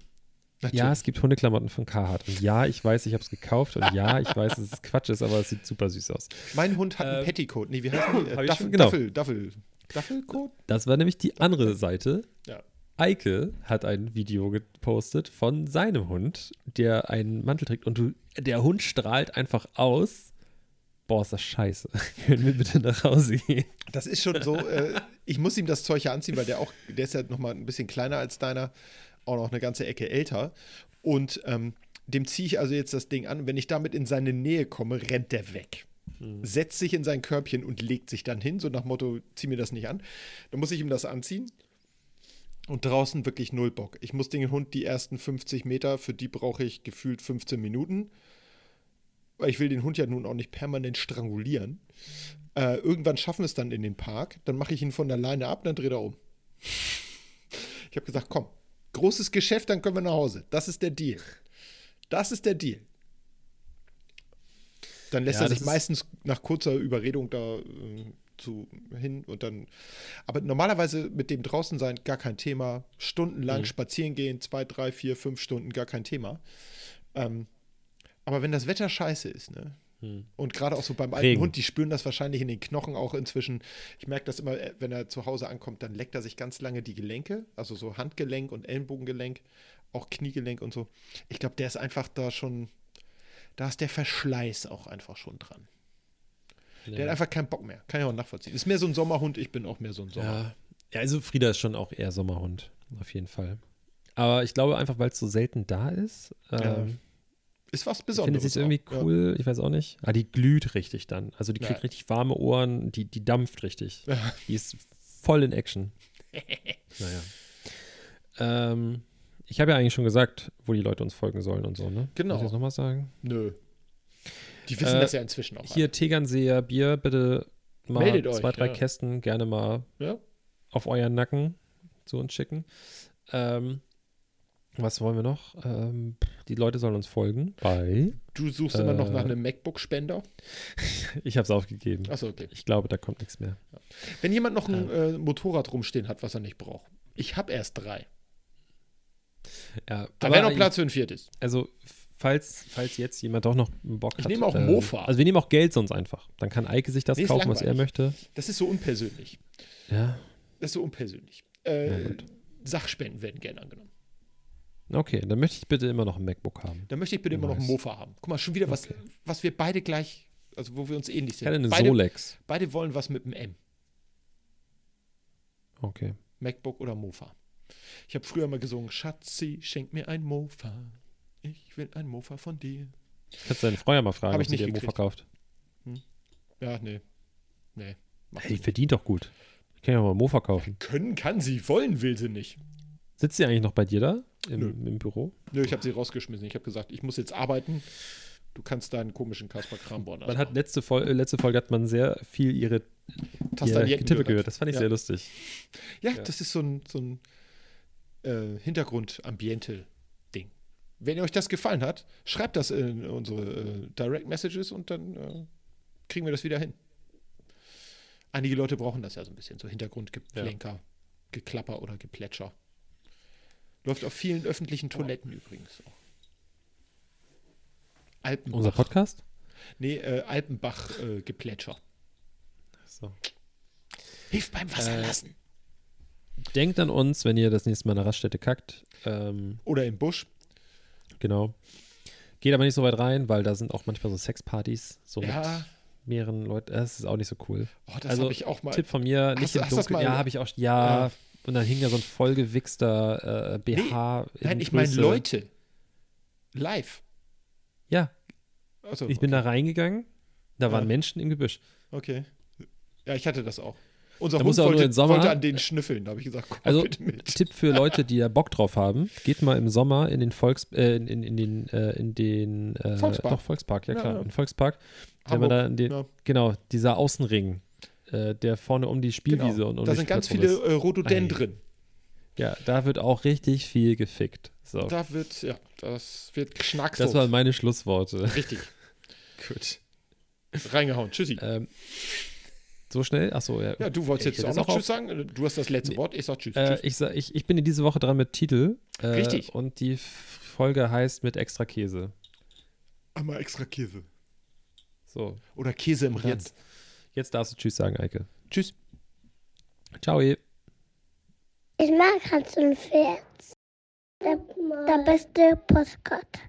ja, es gibt Hundeklamotten von Carhartt. Und ja, ich weiß, ich habe es gekauft. Und ja, ich weiß, dass es Quatsch ist, aber es sieht super süß aus. Mein Hund hat einen Ähm, Petticoat. Nee, wie heißt hab Äh, ich Duffel, genau. Duffel, Duffel. Duffelcoat? Das war nämlich die andere Seite. Ja. Eike hat ein Video gepostet von seinem Hund, der einen Mantel trägt. Und du, der Hund strahlt einfach aus. Boah, ist das scheiße. Können wir bitte nach Hause gehen? Das ist schon so. Äh, ich muss ihm das Zeug ja anziehen, weil der auch, der ist ja noch mal ein bisschen kleiner als deiner, auch noch eine ganze Ecke älter. Und ähm, dem ziehe ich also jetzt das Ding an. Wenn ich damit in seine Nähe komme, rennt der weg. Setzt sich in sein Körbchen und legt sich dann hin, so nach Motto, zieh mir das nicht an. Dann muss ich ihm das anziehen. Und draußen wirklich null Bock. Ich muss den Hund die ersten 50 Meter, für die brauche ich gefühlt 15 Minuten. Weil ich will den Hund ja nun auch nicht permanent strangulieren. Äh, irgendwann schaffen wir es dann in den Park. Dann mache ich ihn von der Leine ab, dann dreht er um. Ich habe gesagt, komm, großes Geschäft, dann können wir nach Hause. Das ist der Deal. Das ist der Deal. Dann lässt Ja, er sich meistens nach kurzer Überredung da äh, zu hin und dann. Aber normalerweise mit dem draußen sein gar kein Thema. Stundenlang Mhm. spazieren gehen, zwei, drei, vier, fünf Stunden gar kein Thema. Ähm, aber wenn das Wetter scheiße ist, ne? Und gerade auch so beim alten Regen. Hund, die spüren das wahrscheinlich in den Knochen auch inzwischen. Ich merke das immer, äh, wenn er zu Hause ankommt, dann leckt er sich ganz lange die Gelenke, also so Handgelenk und Ellenbogengelenk, auch Kniegelenk und so. Ich glaube, der ist einfach da schon, da ist der Verschleiß auch einfach schon dran. Der hat einfach keinen Bock mehr. Kann ich auch nachvollziehen. Ist mehr so ein Sommerhund, ich bin auch mehr so ein Sommer. Ja. ja, also Frieda ist schon auch eher Sommerhund, auf jeden Fall. Aber ich glaube einfach, weil es so selten da ist, Ja. Ist was Besonderes. sie es irgendwie cool, ich weiß auch nicht. Ah, die glüht richtig dann. Also die kriegt Ja. richtig warme Ohren, die, die dampft richtig. Ja. Die ist voll in Action. naja. Ähm, ich habe ja eigentlich schon gesagt, wo die Leute uns folgen sollen und so, ne? Genau. Muss ich das nochmal sagen? Nö. Die wissen Äh, das ja inzwischen auch. Hier Tegernseer Bier, bitte mal Meldet euch, zwei, drei ja. Kästen gerne mal. Ja? auf euren Nacken zu uns schicken. Ähm, was wollen wir noch? Ähm, die Leute sollen uns folgen bei. Du suchst immer noch Äh. nach einem MacBook-Spender. Ich habe es aufgegeben. Achso, okay. Ich glaube, da kommt nichts mehr. Wenn jemand noch ein äh, Motorrad rumstehen hat, was er nicht braucht. Ich habe erst drei. Ja, Da wäre noch ich- Platz für ein viertes. Also, falls, falls jetzt jemand doch noch einen Bock Ich hat. nehme auch ähm, Mofa. Also, wir nehmen auch Geld sonst einfach. Dann kann Eike sich das Nee, kaufen, was er möchte. Das ist so unpersönlich. Ja. Das ist so unpersönlich. Äh, gut. Sachspenden werden gerne angenommen. Okay, dann möchte ich bitte immer noch ein MacBook haben. Da möchte ich bitte immer noch einen Nice. Mofa haben. Guck mal, schon wieder was, Okay. was wir beide gleich, also wo wir uns ähnlich Ich sind. hätte eine beide, Solex. beide wollen was mit dem M. Okay. MacBook oder Mofa. Ich habe früher mal gesungen, Schatzi, schenk mir ein Mofa. Ich will ein Mofa von dir. Kannst du deine Frau ja mal fragen, ob ich sie nicht dir ein Mo gekriegt. verkauft. Ja, nee. Nee. Hey, die verdient doch gut. Ich kann ja mal ein Mo verkaufen. Können kann sie, wollen will sie nicht. Sitzt sie eigentlich noch bei dir da im, Nö. im Büro? Nö, ich habe sie rausgeschmissen. Ich habe gesagt, ich muss jetzt arbeiten. Du kannst deinen komischen Kaspar Kramborn Man hat letzte, Fol äh, letzte Folge hat man sehr viel ihre, Getippe gehört. Das fand ich ja. sehr lustig. Ja, Ja. das ist so ein, so ein äh, Hintergrund-Ambiente-Ding. Wenn euch das gefallen hat, schreibt das in unsere äh, Direct Messages und dann äh, kriegen wir das wieder hin. Einige Leute brauchen das ja so ein bisschen, so Hintergrundgeplenker, Geklapper oder Geplätscher. Läuft auf vielen öffentlichen Toiletten übrigens auch. Alpenbach. Unser Podcast? Nee, äh, Alpenbach-Geplätscher. So. Hilft beim Wasserlassen. Denkt an uns, wenn ihr das nächste Mal in einer Raststätte kackt. Ähm, Oder im Busch. genau. Geht aber nicht so weit rein, weil da sind auch manchmal so Sexpartys, so Ja. mit mehreren Leuten. Das ist auch nicht so cool. Oh, das Also, habe ich auch mal. Tipp von mir, nicht im hast das Dunkeln. Ja, habe ich auch. Ja, Ja. Und dann hing da so ein vollgewichster äh, BH. in Nein, ich meine. Leute. Live. Ja, Also, ich bin da reingegangen. Da waren Ja. Menschen im Gebüsch. Okay. Ja, ich hatte das auch. Unser Da Hund muss auch nur wollte, Sommer- wollte an den schnüffeln. Da habe ich gesagt, komm Also, bitte mit. Tipp für Leute, die da Bock drauf haben: Geht mal im Sommer in den Volks, äh, in, in, in den, äh, in den äh, Volkspark. Doch, Volkspark, ja Ja, klar, ja. in Volkspark. Wenn Hamburg, man da den, genau, dieser Außenring, äh, der vorne um die Spielwiese genau. und um Da sind ganz viele äh, Rhododendren. Ja, da wird auch richtig viel gefickt. So, Da wird, ja, das wird geschnackselt. das waren meine Schlussworte. Richtig. Gut. Reingehauen. Tschüssi. Ähm, so schnell? Achso, ja. ja, du wolltest jetzt auch noch Tschüss sagen. Du hast das letzte Wort. Ich sag Tschüss. Äh, tschüss. ich, sag- ich, ich bin in diese Woche dran mit Titel. Äh, Richtig. Und die Folge heißt mit extra Käse. Einmal extra Käse. So. Oder Käse im Rind. Jetzt, jetzt darfst du Tschüss sagen, Eike. Tschüss. Ciao. eh. Ich mag Hans und Pferd. Der, der beste Postkarte.